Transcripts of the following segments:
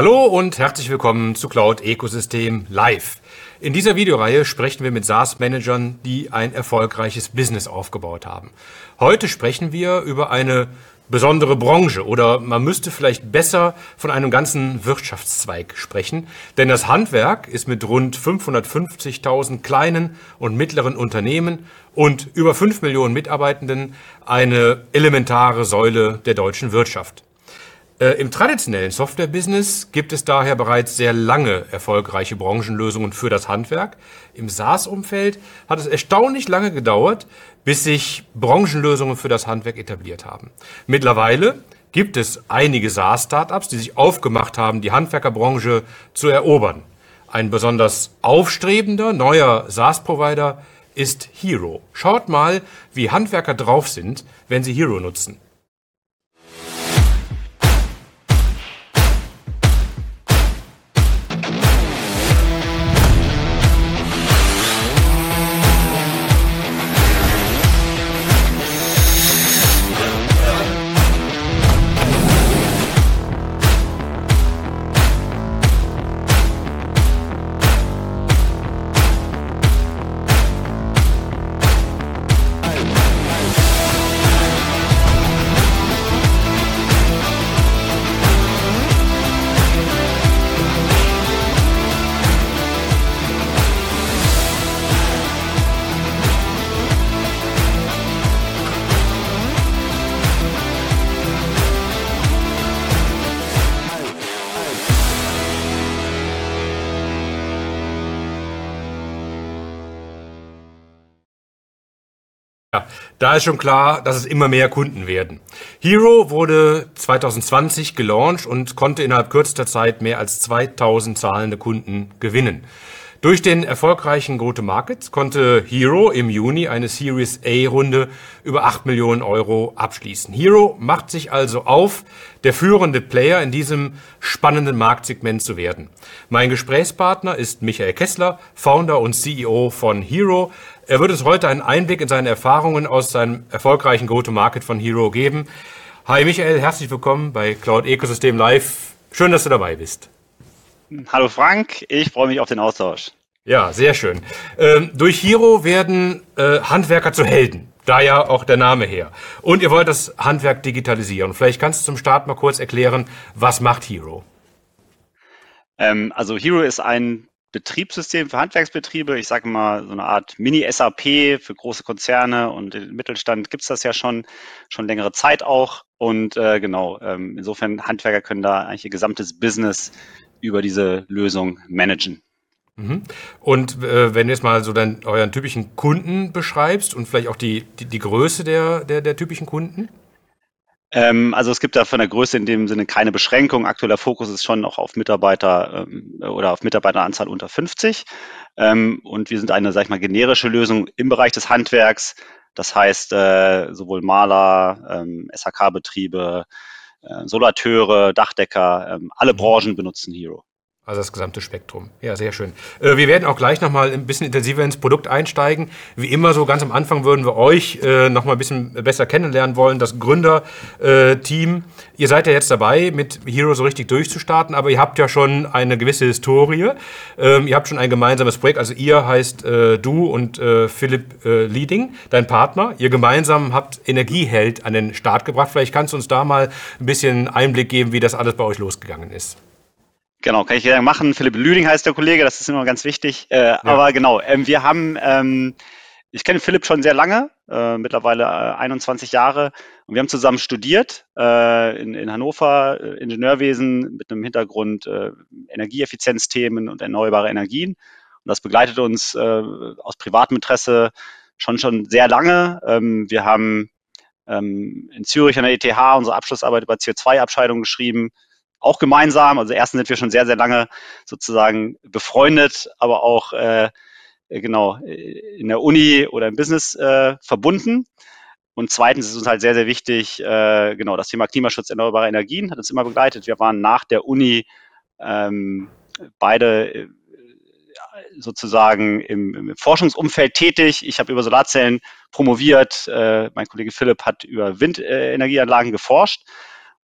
Hallo und herzlich willkommen zu Cloud Ecosystem Live. In dieser Videoreihe sprechen wir mit SaaS-Managern, die ein erfolgreiches Business aufgebaut haben. Heute sprechen wir über eine besondere Branche oder man müsste vielleicht besser von einem ganzen Wirtschaftszweig sprechen, denn das Handwerk ist mit rund 550.000 kleinen und mittleren Unternehmen und über 5 Millionen Mitarbeitenden eine elementare Säule der deutschen Wirtschaft. Äh, Im traditionellen Software-Business gibt es daher bereits sehr lange erfolgreiche Branchenlösungen für das Handwerk. Im SaaS-Umfeld hat es erstaunlich lange gedauert, bis sich Branchenlösungen für das Handwerk etabliert haben. Mittlerweile gibt es einige SaaS-Startups, die sich aufgemacht haben, die Handwerkerbranche zu erobern. Ein besonders aufstrebender neuer SaaS-Provider ist Hero. Schaut mal, wie Handwerker drauf sind, wenn sie Hero nutzen. Da ist schon klar, dass es immer mehr Kunden werden. Hero wurde 2020 gelauncht und konnte innerhalb kürzester Zeit mehr als 2000 zahlende Kunden gewinnen. Durch den erfolgreichen Go-to-Market konnte Hero im Juni eine Series A-Runde über 8 Millionen Euro abschließen. Hero macht sich also auf, der führende Player in diesem spannenden Marktsegment zu werden. Mein Gesprächspartner ist Michael Kessler, Founder und CEO von Hero. Er wird uns heute einen Einblick in seine Erfahrungen aus seinem erfolgreichen Go-to-Market von Hero geben. Hi Michael, herzlich willkommen bei Cloud Ecosystem Live. Schön, dass du dabei bist. Hallo Frank, ich freue mich auf den Austausch. Ja, sehr schön. Ähm, durch Hero werden äh, Handwerker zu Helden. Da ja auch der Name her. Und ihr wollt das Handwerk digitalisieren. Vielleicht kannst du zum Start mal kurz erklären, was macht Hero? Ähm, also Hero ist ein Betriebssystem für Handwerksbetriebe. Ich sage mal so eine Art Mini-SAP für große Konzerne und im Mittelstand gibt es das ja schon, schon längere Zeit auch. Und äh, genau, ähm, insofern Handwerker können da eigentlich ihr gesamtes Business über diese Lösung managen. Mhm. Und äh, wenn du jetzt mal so deinen, euren typischen Kunden beschreibst und vielleicht auch die, die, die Größe der, der, der typischen Kunden? Ähm, also es gibt da von der Größe in dem Sinne keine Beschränkung. Aktueller Fokus ist schon auch auf Mitarbeiter ähm, oder auf Mitarbeiteranzahl unter 50. Ähm, und wir sind eine, sag ich mal, generische Lösung im Bereich des Handwerks. Das heißt, äh, sowohl Maler, ähm, SHK-Betriebe, äh, Solateure, Dachdecker, ähm, alle mhm. Branchen benutzen Hero. Also das gesamte Spektrum. Ja, sehr schön. Äh, wir werden auch gleich nochmal ein bisschen intensiver ins Produkt einsteigen. Wie immer so ganz am Anfang würden wir euch äh, nochmal ein bisschen besser kennenlernen wollen, das Gründerteam. Äh, ihr seid ja jetzt dabei, mit Hero so richtig durchzustarten, aber ihr habt ja schon eine gewisse Historie. Ähm, ihr habt schon ein gemeinsames Projekt. Also ihr heißt äh, du und äh, Philipp äh, Leading, dein Partner. Ihr gemeinsam habt Energieheld an den Start gebracht. Vielleicht kannst du uns da mal ein bisschen Einblick geben, wie das alles bei euch losgegangen ist. Genau, kann ich gerne machen. Philipp Lüding heißt der Kollege, das ist immer ganz wichtig. Äh, ja. Aber genau, ähm, wir haben, ähm, ich kenne Philipp schon sehr lange, äh, mittlerweile äh, 21 Jahre. Und wir haben zusammen studiert äh, in, in Hannover, äh, Ingenieurwesen mit einem Hintergrund äh, Energieeffizienzthemen und erneuerbare Energien. Und das begleitet uns aus privatem Interesse schon schon sehr lange. Ähm, wir haben ähm, in Zürich an der ETH unsere Abschlussarbeit über CO2-Abscheidung geschrieben auch gemeinsam. Also erstens sind wir schon sehr, sehr lange sozusagen befreundet, aber auch äh, genau in der Uni oder im Business äh, verbunden. Und zweitens ist uns halt sehr, sehr wichtig, äh, genau, das Thema Klimaschutz, erneuerbare Energien hat uns immer begleitet. Wir waren nach der Uni ähm, beide äh, sozusagen im, im, Forschungsumfeld tätig. Ich habe über Solarzellen promoviert. Äh, mein Kollege Philipp hat über Windenergieanlagen geforscht.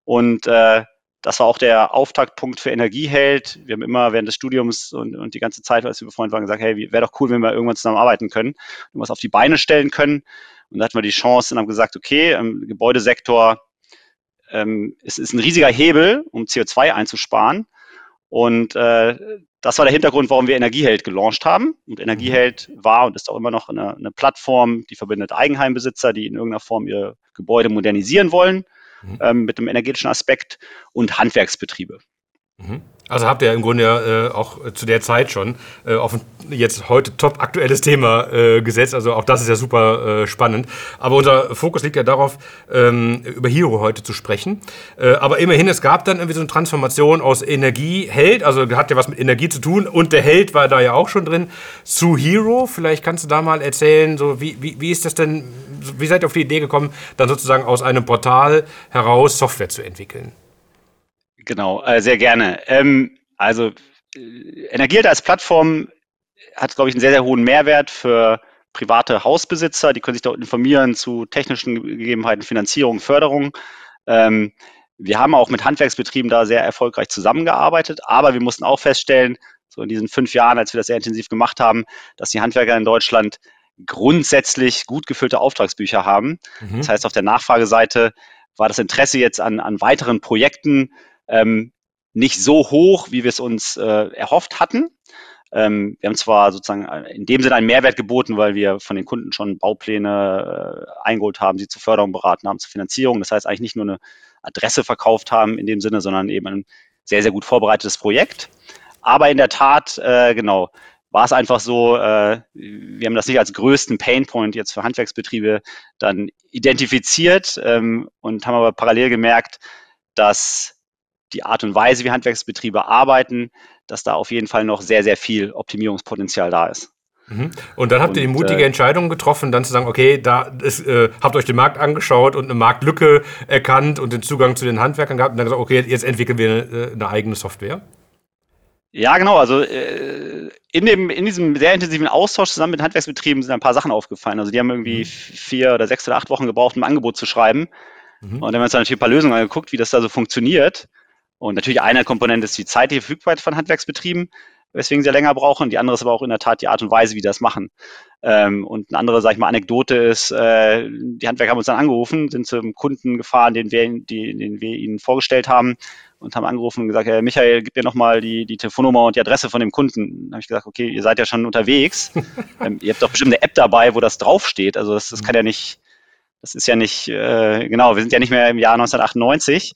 Und äh, das war auch der Auftaktpunkt für Energieheld. Wir haben immer während des Studiums und, und die ganze Zeit, als wir befreundet waren, gesagt, hey, wäre doch cool, wenn wir irgendwann zusammen arbeiten können und was auf die Beine stellen können. Und da hatten wir die Chance und haben gesagt, okay, im Gebäudesektor ähm, es ist ein riesiger Hebel, um CO2 einzusparen. Und äh, das war der Hintergrund, warum wir Energieheld gelauncht haben. Und Energieheld mhm. war und ist auch immer noch eine, eine Plattform, die verbindet Eigenheimbesitzer, die in irgendeiner Form ihre Gebäude modernisieren wollen, mhm. ähm, mit einem energetischen Aspekt und Handwerksbetriebe. Mhm. Also habt ihr im Grunde ja äh, auch zu der Zeit schon äh, auf ein jetzt heute top aktuelles Thema äh, gesetzt. Also auch das ist ja super äh, spannend. Aber unser Fokus liegt ja darauf, ähm, über Hero heute zu sprechen. Äh, aber immerhin, es gab dann irgendwie so eine Transformation aus Energieheld, also hat ja was mit Energie zu tun und der Held war da ja auch schon drin, zu Hero. Vielleicht kannst du da mal erzählen, so wie, wie, wie ist das denn, wie seid ihr auf die Idee gekommen, dann sozusagen aus einem Portal heraus Software zu entwickeln? Genau, äh, sehr gerne. Ähm, also äh, Energielt als Plattform hat, glaube ich, einen sehr, sehr hohen Mehrwert für private Hausbesitzer. Die können sich dort informieren zu technischen Gegebenheiten, Finanzierung, Förderung. Ähm, wir haben auch mit Handwerksbetrieben da sehr erfolgreich zusammengearbeitet, aber wir mussten auch feststellen, so in diesen fünf Jahren, als wir das sehr intensiv gemacht haben, dass die Handwerker in Deutschland grundsätzlich gut gefüllte Auftragsbücher haben. Mhm. Das heißt, auf der Nachfrageseite war das Interesse jetzt an, an weiteren Projekten ähm, nicht so hoch, wie wir es uns äh, erhofft hatten. Ähm, wir haben zwar sozusagen in dem Sinne einen Mehrwert geboten, weil wir von den Kunden schon Baupläne äh, eingeholt haben, sie zur Förderung beraten haben, zur Finanzierung. Das heißt eigentlich nicht nur eine Adresse verkauft haben in dem Sinne, sondern eben ein sehr, sehr gut vorbereitetes Projekt. Aber in der Tat, äh, genau, war es einfach so, äh, wir haben das nicht als größten Painpoint jetzt für Handwerksbetriebe dann identifiziert ähm, und haben aber parallel gemerkt, dass die Art und Weise, wie Handwerksbetriebe arbeiten, dass da auf jeden Fall noch sehr, sehr viel Optimierungspotenzial da ist. Mhm. Und dann habt und, ihr die mutige äh, Entscheidung getroffen, dann zu sagen, okay, da ist, äh, habt euch den Markt angeschaut und eine Marktlücke erkannt und den Zugang zu den Handwerkern gehabt und dann gesagt, okay, jetzt entwickeln wir eine, eine eigene Software. Ja, genau. Also äh, in, dem, in diesem sehr intensiven Austausch zusammen mit Handwerksbetrieben sind ein paar Sachen aufgefallen. Also die haben irgendwie mhm. vier oder sechs oder acht Wochen gebraucht, um ein Angebot zu schreiben. Mhm. Und dann haben wir uns dann natürlich ein paar Lösungen angeguckt, wie das da so funktioniert. Und natürlich eine Komponente ist die zeitliche Verfügbarkeit von Handwerksbetrieben, weswegen sie länger brauchen. Die andere ist aber auch in der Tat die Art und Weise, wie die das machen. Ähm, und eine andere, sag ich mal, Anekdote ist, äh, die Handwerker haben uns dann angerufen, sind zum Kunden gefahren, den wir, die, den wir ihnen vorgestellt haben und haben angerufen und gesagt, hey, Michael, gib mir nochmal die, die Telefonnummer und die Adresse von dem Kunden. Dann habe ich gesagt, okay, ihr seid ja schon unterwegs. ähm, ihr habt doch bestimmt eine App dabei, wo das draufsteht. Also das, das kann ja nicht, das ist ja nicht, äh, genau, wir sind ja nicht mehr im Jahr 1998.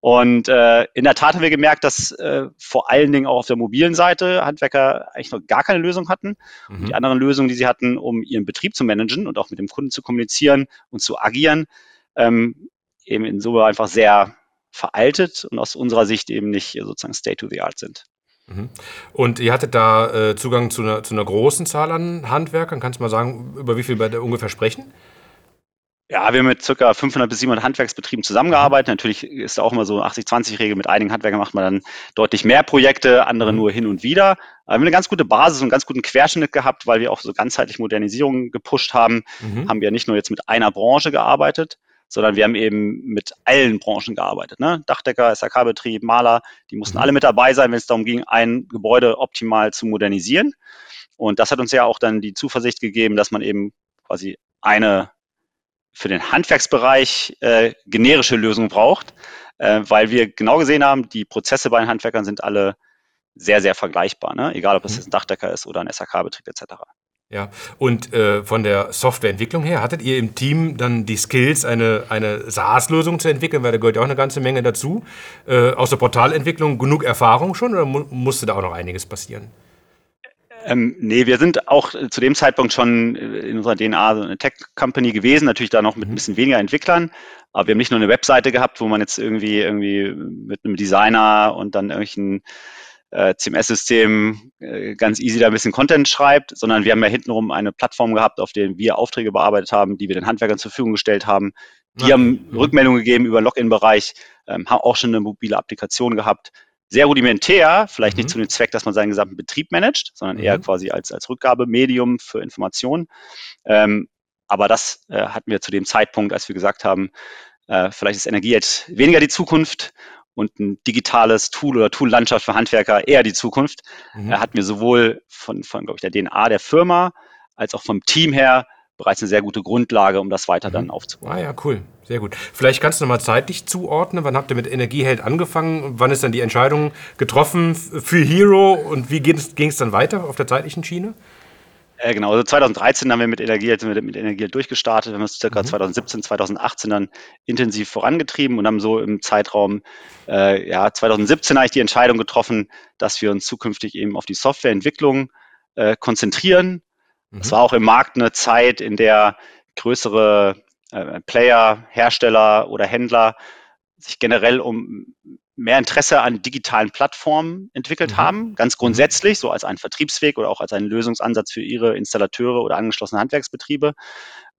Und äh, in der Tat haben wir gemerkt, dass äh, vor allen Dingen auch auf der mobilen Seite Handwerker eigentlich noch gar keine Lösung hatten. Mhm. Und die anderen Lösungen, die sie hatten, um ihren Betrieb zu managen und auch mit dem Kunden zu kommunizieren und zu agieren, ähm, eben insoweit einfach sehr veraltet und aus unserer Sicht eben nicht sozusagen State to the Art sind. Mhm. Und ihr hattet da äh, Zugang zu einer, zu einer großen Zahl an Handwerkern. Kannst du mal sagen, über wie viel wir da ungefähr sprechen? Ja, wir haben mit ca. 500 bis 700 Handwerksbetrieben zusammengearbeitet. Natürlich ist da auch immer so 80-20-Regel. Mit einigen Handwerkern macht man dann deutlich mehr Projekte, andere mhm. nur hin und wieder. Aber wir haben eine ganz gute Basis und einen ganz guten Querschnitt gehabt, weil wir auch so ganzheitlich Modernisierung gepusht haben. Mhm. Haben wir nicht nur jetzt mit einer Branche gearbeitet, sondern wir haben eben mit allen Branchen gearbeitet. Ne? Dachdecker, SAK-Betrieb, Maler, die mussten mhm. alle mit dabei sein, wenn es darum ging, ein Gebäude optimal zu modernisieren. Und das hat uns ja auch dann die Zuversicht gegeben, dass man eben quasi eine für den Handwerksbereich äh, generische Lösungen braucht, äh, weil wir genau gesehen haben, die Prozesse bei den Handwerkern sind alle sehr, sehr vergleichbar, ne? egal ob es mhm. ein Dachdecker ist oder ein SAK-Betrieb etc. Ja, und äh, von der Softwareentwicklung her, hattet ihr im Team dann die Skills, eine, eine SaaS-Lösung zu entwickeln, weil da gehört ja auch eine ganze Menge dazu. Äh, aus der Portalentwicklung genug Erfahrung schon oder mu musste da auch noch einiges passieren? Ähm, nee, wir sind auch zu dem Zeitpunkt schon in unserer DNA so eine Tech-Company gewesen, natürlich da noch mit ein mhm. bisschen weniger Entwicklern. Aber wir haben nicht nur eine Webseite gehabt, wo man jetzt irgendwie, irgendwie mit einem Designer und dann irgendwelchen äh, CMS-System äh, ganz easy da ein bisschen Content schreibt, sondern wir haben ja hintenrum eine Plattform gehabt, auf der wir Aufträge bearbeitet haben, die wir den Handwerkern zur Verfügung gestellt haben. Die ja. haben Rückmeldungen gegeben über Login-Bereich, ähm, haben auch schon eine mobile Applikation gehabt sehr rudimentär, vielleicht mhm. nicht zu dem Zweck, dass man seinen gesamten Betrieb managt, sondern mhm. eher quasi als, als Rückgabemedium für Informationen. Ähm, aber das äh, hatten wir zu dem Zeitpunkt, als wir gesagt haben, äh, vielleicht ist Energie jetzt weniger die Zukunft und ein digitales Tool oder Tool-Landschaft für Handwerker eher die Zukunft. Mhm. Er hat mir sowohl von, von glaube ich, der DNA der Firma als auch vom Team her bereits eine sehr gute Grundlage, um das weiter mhm. dann aufzubauen. Ah ja, cool. Sehr gut. Vielleicht kannst du noch mal zeitlich zuordnen. Wann habt ihr mit Energieheld angefangen? Wann ist dann die Entscheidung getroffen für Hero und wie ging es dann weiter auf der zeitlichen Schiene? Äh, genau, also 2013 haben wir mit Energieheld, sind wir mit Energieheld durchgestartet, wir haben es circa mhm. 2017, 2018 dann intensiv vorangetrieben und haben so im Zeitraum äh, ja, 2017 eigentlich die Entscheidung getroffen, dass wir uns zukünftig eben auf die Softwareentwicklung äh, konzentrieren. Es mhm. war auch im Markt eine Zeit, in der größere äh, Player, Hersteller oder Händler sich generell um mehr Interesse an digitalen Plattformen entwickelt mhm. haben, ganz mhm. grundsätzlich, so als einen Vertriebsweg oder auch als einen Lösungsansatz für ihre Installateure oder angeschlossene Handwerksbetriebe.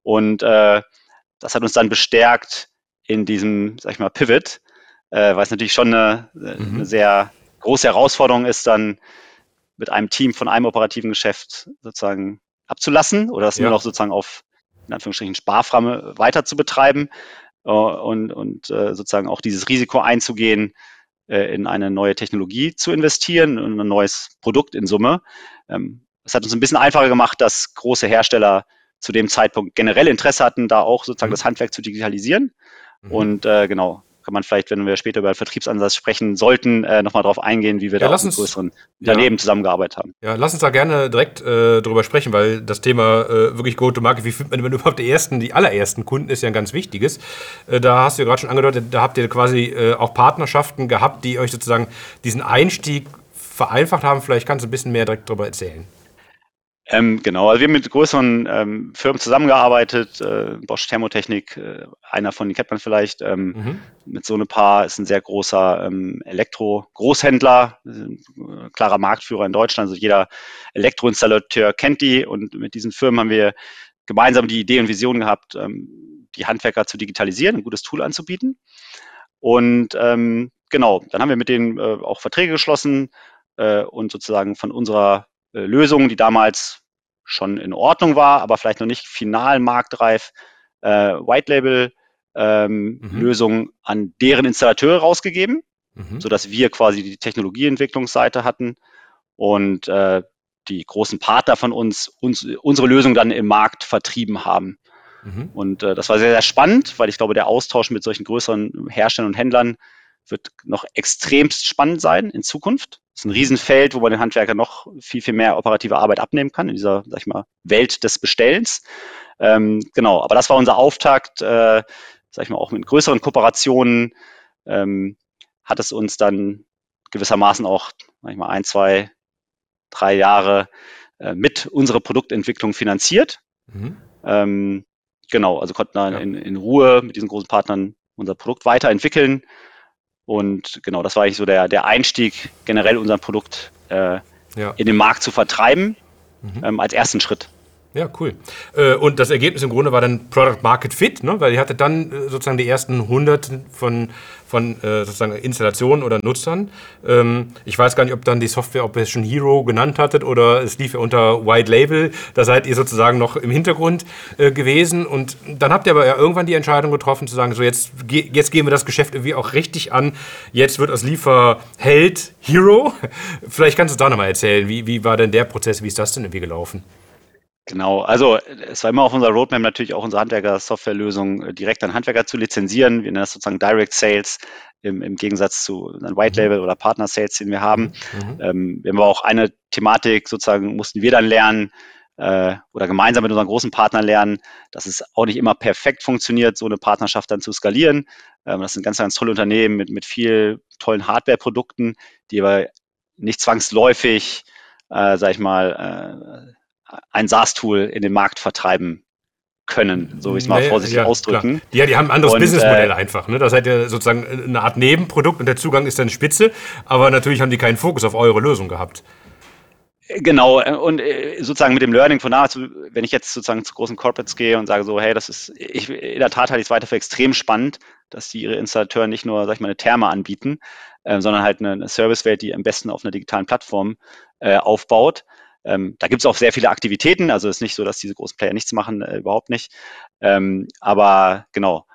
Und äh, das hat uns dann bestärkt in diesem, sag ich mal, Pivot, äh, weil es natürlich schon eine, äh, mhm. eine sehr große Herausforderung ist, dann mit einem Team von einem operativen Geschäft sozusagen abzulassen oder das ja. nur noch sozusagen auf in Anführungsstrichen Sparframme weiter zu betreiben und, und äh, sozusagen auch dieses Risiko einzugehen, äh, in eine neue Technologie zu investieren und ein neues Produkt in Summe. Ähm, es hat uns ein bisschen einfacher gemacht, dass große Hersteller zu dem Zeitpunkt generell Interesse hatten, da auch sozusagen mhm. das Handwerk zu digitalisieren. Mhm. Und äh, genau, kann man vielleicht, wenn wir später über den Vertriebsansatz sprechen sollten, äh, nochmal darauf eingehen, wie wir ja, da auch mit größeren Unternehmen ja. zusammengearbeitet haben. Ja, lass uns da gerne direkt äh, drüber sprechen, weil das Thema äh, wirklich Go-to-Market, wie findet man überhaupt die ersten, die allerersten Kunden, ist ja ein ganz wichtiges. Äh, da hast du ja gerade schon angedeutet, da habt ihr quasi äh, auch Partnerschaften gehabt, die euch sozusagen diesen Einstieg vereinfacht haben. Vielleicht kannst du ein bisschen mehr direkt darüber erzählen. Ähm, genau, also wir haben mit größeren ähm, Firmen zusammengearbeitet, äh, Bosch Thermotechnik, äh, einer von, die kennt man vielleicht, ähm, mhm. mit so ein paar, ist ein sehr großer ähm, Elektro-Großhändler, äh, klarer Marktführer in Deutschland, also jeder Elektroinstallateur kennt die und mit diesen Firmen haben wir gemeinsam die Idee und Vision gehabt, ähm, die Handwerker zu digitalisieren, ein gutes Tool anzubieten. Und ähm, genau, dann haben wir mit denen äh, auch Verträge geschlossen äh, und sozusagen von unserer äh, Lösung, die damals schon in Ordnung war, aber vielleicht noch nicht final marktreif, äh, White Label ähm, mhm. Lösung an deren Installateure rausgegeben, mhm. sodass wir quasi die Technologieentwicklungsseite hatten und äh, die großen Partner von uns, uns unsere Lösung dann im Markt vertrieben haben. Mhm. Und äh, das war sehr, sehr spannend, weil ich glaube, der Austausch mit solchen größeren Herstellern und Händlern wird noch extremst spannend sein in Zukunft. Das ist ein Riesenfeld, wo man den Handwerker noch viel, viel mehr operative Arbeit abnehmen kann in dieser, sag ich mal, Welt des Bestellens. Ähm, genau, aber das war unser Auftakt, äh, sag ich mal, auch mit größeren Kooperationen ähm, hat es uns dann gewissermaßen auch, sag ich mal, ein, zwei, drei Jahre äh, mit unserer Produktentwicklung finanziert. Mhm. Ähm, genau, also konnten dann ja. in, in Ruhe mit diesen großen Partnern unser Produkt weiterentwickeln und genau, das war eigentlich so der, der Einstieg, generell unser Produkt äh, ja. in den Markt zu vertreiben, mhm. ähm, als ersten Schritt. Ja, cool. Äh, und das Ergebnis im Grunde war dann Product Market Fit, ne? weil ihr hattet dann äh, sozusagen die ersten Hunderten von, von äh, sozusagen Installationen oder Nutzern. Ähm, ich weiß gar nicht, ob dann die Software, schon Hero genannt hattet oder es lief ja unter White Label. Da seid ihr sozusagen noch im Hintergrund gewesen. Und dann habt ihr aber ja irgendwann die Entscheidung getroffen, zu sagen, so jetzt, jetzt gehen wir das Geschäft irgendwie auch richtig an. Jetzt wird aus Lieferheld Hero. Vielleicht kannst du da nochmal erzählen, wie, wie war denn der Prozess, wie ist das denn irgendwie gelaufen? Genau, also es war immer auf unserer Roadmap natürlich auch unsere Handwerker-Softwarelösung äh, direkt an Handwerker zu lizenzieren. Wir nennen das sozusagen Direct Sales im, im Gegensatz zu einem White mhm. Label oder Partner Sales, den wir haben. Mhm. Ähm, wir haben aber auch eine Thematik sozusagen, mussten wir dann lernen äh, oder gemeinsam mit unseren großen Partnern lernen, dass es auch nicht immer perfekt funktioniert, so eine Partnerschaft dann zu skalieren. Ähm, das sind ganz, ganz tolle Unternehmen mit, mit viel tollen Hardware-Produkten, die aber nicht zwangsläufig, äh, sag ich mal, äh, ein SaaS-Tool in den Markt vertreiben können, so wie ich es mal nee, vorsichtig ja, ausdrücken. Klar. Ja, die haben ein anderes Businessmodell äh, einfach. Ne? Das seid ihr sozusagen eine Art Nebenprodukt und der Zugang ist dann spitze, aber natürlich haben die keinen Fokus auf eure Lösung gehabt. Genau, äh, und äh, sozusagen mit dem Learning von damals, wenn ich jetzt sozusagen zu großen Corporates gehe und sage so, hey, das ist, ich, in der Tat halte ich es weiter für extrem spannend, dass die ihre Installateuren nicht nur, sag ich mal, eine Therme anbieten, äh, sondern halt eine, eine Servicewelt, die am besten auf einer digitalen Plattform äh, aufbaut. Ähm, da gibt es auch sehr viele Aktivitäten, also es ist nicht so, dass diese großen Player nichts machen, äh, überhaupt nicht. Ähm, aber genau,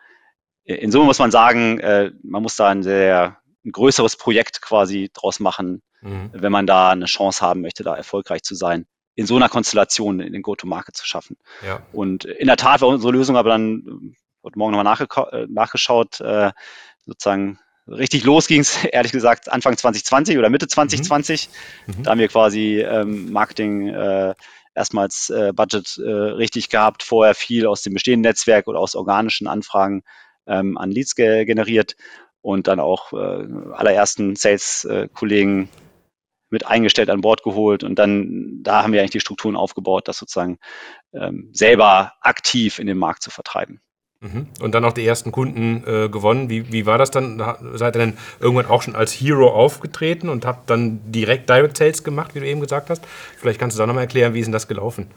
in Summe muss man sagen, äh, man muss da ein sehr ein größeres Projekt quasi draus machen, mhm. wenn man da eine Chance haben möchte, da erfolgreich zu sein, in so einer Konstellation in den Go-to-Market zu schaffen. Ja. Und in der Tat war unsere Lösung aber dann, heute Morgen nochmal nachge nachgeschaut, äh, sozusagen richtig los ging es, ehrlich gesagt, Anfang 2020 oder Mitte 2020. Mhm. mhm. Da haben wir quasi ähm, Marketing äh, erstmals äh, Budget äh, richtig gehabt, vorher viel aus dem bestehenden Netzwerk oder aus organischen Anfragen ähm, an Leads ge generiert und dann auch äh, allerersten Sales-Kollegen mit eingestellt, an Bord geholt und dann, da haben wir eigentlich die Strukturen aufgebaut, das sozusagen ähm, selber aktiv in den Markt zu vertreiben. Mhm. Und dann auch die ersten Kunden äh, gewonnen. Wie, wie war das dann? Seid ihr dann irgendwann auch schon als Hero aufgetreten und habt dann direkt Direct Sales gemacht, wie du eben gesagt hast? Vielleicht kannst du da nochmal erklären, wie ist denn das gelaufen?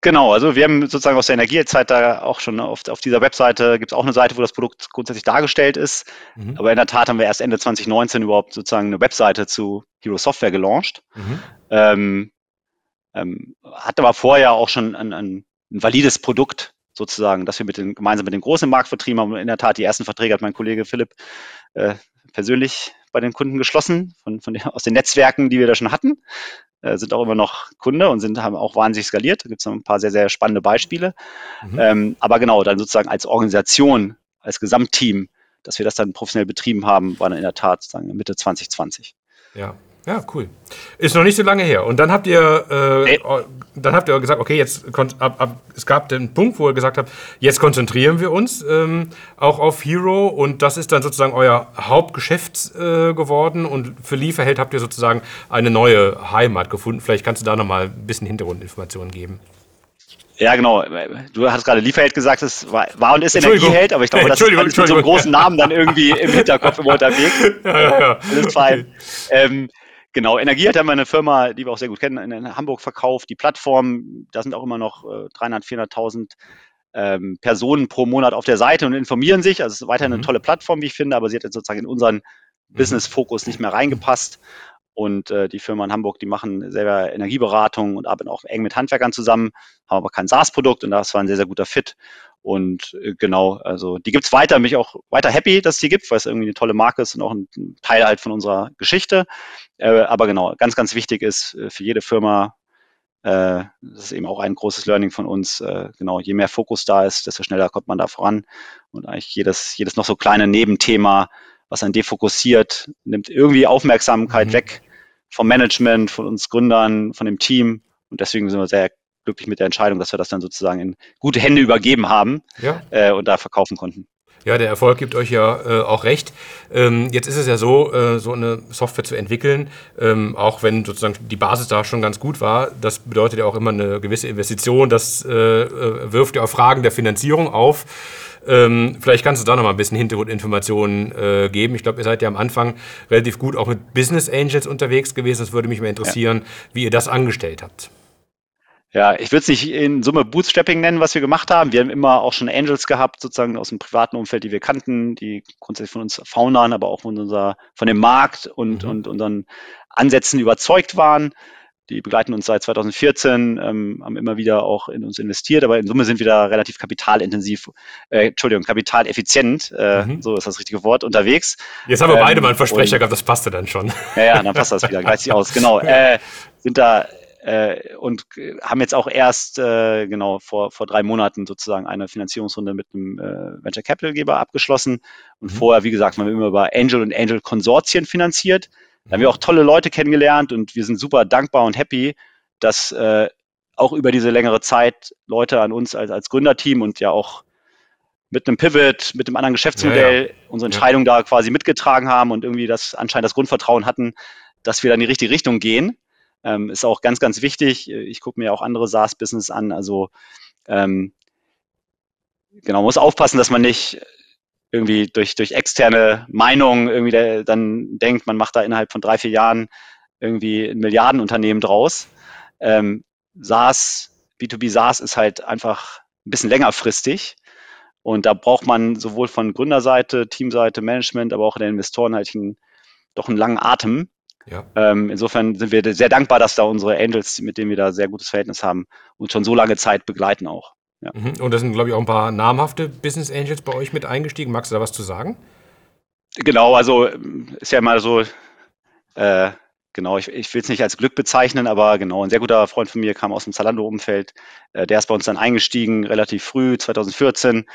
Genau, also wir haben sozusagen aus der Energiezeit da auch schon auf, auf dieser Webseite gibt es auch eine Seite, wo das Produkt grundsätzlich dargestellt ist. Mhm. Aber in der Tat haben wir erst Ende 2019 überhaupt sozusagen eine Webseite zu Hero Software gelauncht. Mhm. Ähm, ähm, hatte aber vorher auch schon ein, ein, ein valides Produkt sozusagen, dass wir mit den, gemeinsam mit den großen Markt vertrieben haben. In der Tat, die ersten Verträge hat mein Kollege Philipp äh, persönlich bei den Kunden geschlossen, von, von den, aus den Netzwerken, die wir da schon hatten. Äh, sind auch immer noch Kunde und sind, haben auch wahnsinnig skaliert. Da gibt es noch ein paar sehr, sehr spannende Beispiele. Mhm. Ähm, aber genau, dann sozusagen als Organisation, als Gesamtteam, dass wir das dann professionell betrieben haben, war dann in der Tat sozusagen Mitte 2020. Ja, ja, cool. Ist noch nicht so lange her. Und dann habt ihr, äh, dann habt ihr gesagt, okay, jetzt ab, ab, es gab den Punkt, wo ihr gesagt habt, jetzt konzentrieren wir uns ähm, auch auf Hero und das ist dann sozusagen euer Hauptgeschäft äh, geworden und für Lieferheld habt ihr sozusagen eine neue Heimat gefunden. Vielleicht kannst du da nochmal ein bisschen Hintergrundinformationen geben. Ja, genau. Du hast gerade Lieferheld gesagt, es war, war und ist Energieheld, aber ich glaube, das ist mit so einem großen Namen dann irgendwie im Hinterkopf immer unterwegs. Ja, ja, ja. Alles fein. Okay. Ähm, Genau, Energie hat ja eine Firma, die wir auch sehr gut kennen, in Hamburg verkauft. Die Plattform, da sind auch immer noch äh, 300, 400.000 ähm, Personen pro Monat auf der Seite und informieren sich. Also es ist weiterhin mhm. eine tolle Plattform, wie ich finde, aber sie hat jetzt sozusagen in unseren mhm. Business-Fokus nicht mehr reingepasst. Und äh, die Firma in Hamburg, die machen selber Energieberatung und arbeiten auch eng mit Handwerkern zusammen, haben aber kein SaaS-Produkt und das war ein sehr, sehr guter Fit. Und äh, genau, also die gibt's weiter, mich auch weiter happy, dass es die gibt, weil es irgendwie eine tolle Marke ist und auch ein Teil halt von unserer Geschichte. Äh, aber genau, ganz, ganz wichtig ist äh, für jede Firma, äh, das ist eben auch ein großes Learning von uns, äh, genau, je mehr Fokus da ist, desto schneller kommt man da voran. Und eigentlich jedes, jedes noch so kleine Nebenthema, was einen defokussiert, nimmt irgendwie Aufmerksamkeit mhm. weg vom Management, von uns Gründern, von dem Team. Und deswegen sind wir sehr glücklich mit der Entscheidung, dass wir das dann sozusagen in gute Hände übergeben haben ja. äh, und da verkaufen konnten. Ja, der Erfolg gibt euch ja äh, auch recht. Ähm, jetzt ist es ja so, äh, so eine Software zu entwickeln, ähm, auch wenn sozusagen die Basis da schon ganz gut war, das bedeutet ja auch immer eine gewisse Investition. Das äh, äh wirft ja auch Fragen der Finanzierung auf. Ähm, vielleicht kannst du da noch mal ein bisschen Hintergrundinformationen äh, geben. Ich glaube, ihr seid ja am Anfang relativ gut auch mit Business Angels unterwegs gewesen. Das würde mich mal interessieren, ja. wie ihr das angestellt habt. Ja, ich würde es nicht in Summe Bootstrapping nennen, was wir gemacht haben. Wir haben immer auch schon Angels gehabt, sozusagen aus dem privaten Umfeld, die wir kannten, die grundsätzlich von uns Foundern, aber auch von, unser, von dem Markt und, mhm. und unseren Ansätzen überzeugt waren. Die begleiten uns seit 2014, ähm, haben immer wieder auch in uns investiert, aber in Summe sind wir da relativ kapitalintensiv, äh, Entschuldigung, kapitaleffizient, äh, mhm. so ist das richtige Wort, unterwegs. Jetzt haben wir ähm, beide mal einen Versprecher gehabt, das passte dann schon. Ja, ja, dann passt das wieder, gleicht sich aus, genau. Äh, sind da äh, und haben jetzt auch erst äh, genau vor, vor drei Monaten sozusagen eine Finanzierungsrunde mit einem äh, Venture Capital Geber abgeschlossen. Und mhm. vorher, wie gesagt, haben wir immer über Angel und Angel Konsortien finanziert. Da haben wir auch tolle Leute kennengelernt und wir sind super dankbar und happy, dass äh, auch über diese längere Zeit Leute an uns als, als Gründerteam und ja auch mit einem Pivot, mit einem anderen Geschäftsmodell ja, ja. unsere Entscheidung ja. da quasi mitgetragen haben und irgendwie das anscheinend das Grundvertrauen hatten, dass wir da in die richtige Richtung gehen. Ähm, ist auch ganz, ganz wichtig. Ich gucke mir auch andere SaaS-Business an. Also ähm, genau, muss aufpassen, dass man nicht irgendwie durch, durch externe Meinungen irgendwie der, dann denkt, man macht da innerhalb von drei, vier Jahren irgendwie ein Milliardenunternehmen draus. Ähm, SaaS, B2B SaaS ist halt einfach ein bisschen längerfristig. Und da braucht man sowohl von Gründerseite, Teamseite, Management, aber auch der Investoren halt einen, doch einen langen Atem. Ja. Ähm, insofern sind wir sehr dankbar, dass da unsere Angels, mit denen wir da sehr gutes Verhältnis haben, uns schon so lange Zeit begleiten auch. Ja. Mhm. Und da sind, glaube ich, auch ein paar namhafte Business Angels bei euch mit eingestiegen. Magst du da was zu sagen? Genau, also ist ja immer so, äh, genau, ich, ich will es nicht als Glück bezeichnen, aber genau, ein sehr guter Freund von mir kam aus dem Zalando-Umfeld. Äh, der ist bei uns dann eingestiegen, relativ früh, 2014.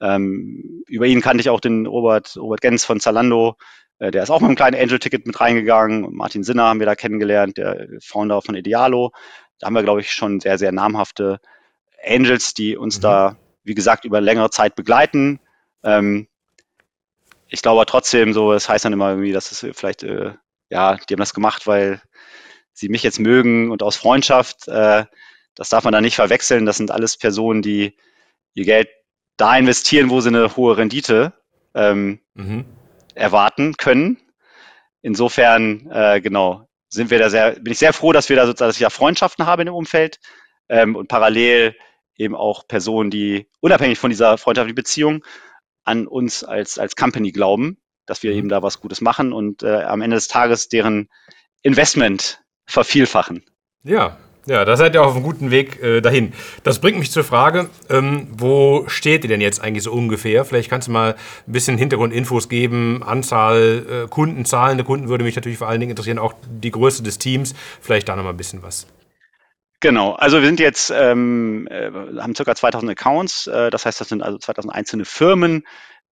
Ähm, über ihn kannte ich auch den Robert, Robert Gens von Zalando. Äh, der ist auch mit einem kleinen Angel-Ticket mit reingegangen. Martin Sinner haben wir da kennengelernt, der Founder von Idealo. Da haben wir, glaube ich, schon sehr, sehr namhafte Angels, die uns mhm. da, wie gesagt, über längere Zeit begleiten. Ähm, ich glaube trotzdem so, es das heißt dann immer irgendwie, dass es vielleicht, äh, ja, die haben das gemacht, weil sie mich jetzt mögen und aus Freundschaft. Äh, das darf man da nicht verwechseln. Das sind alles Personen, die ihr Geld da investieren, wo sie eine hohe Rendite ähm, mhm. Erwarten können. Insofern, äh, genau, sind wir da sehr, bin ich sehr froh, dass wir da sozusagen, dass ich da Freundschaften habe in dem Umfeld ähm, und parallel eben auch Personen, die unabhängig von dieser freundschaftlichen Beziehung an uns als, als Company glauben, dass wir mhm. eben da was Gutes machen und äh, am Ende des Tages deren Investment vervielfachen. Ja, ja, da seid ihr auf einem guten Weg äh, dahin. Das bringt mich zur Frage, ähm, wo steht ihr denn jetzt eigentlich so ungefähr? Vielleicht kannst du mal ein bisschen Hintergrundinfos geben, Anzahl äh, Kunden, zahlende Kunden würde mich natürlich vor allen Dingen interessieren, auch die Größe des Teams, vielleicht da noch mal ein bisschen was. Genau, also wir sind jetzt, ähm, äh, haben circa 2000 Accounts, äh, das heißt, das sind also 2000 einzelne Firmen,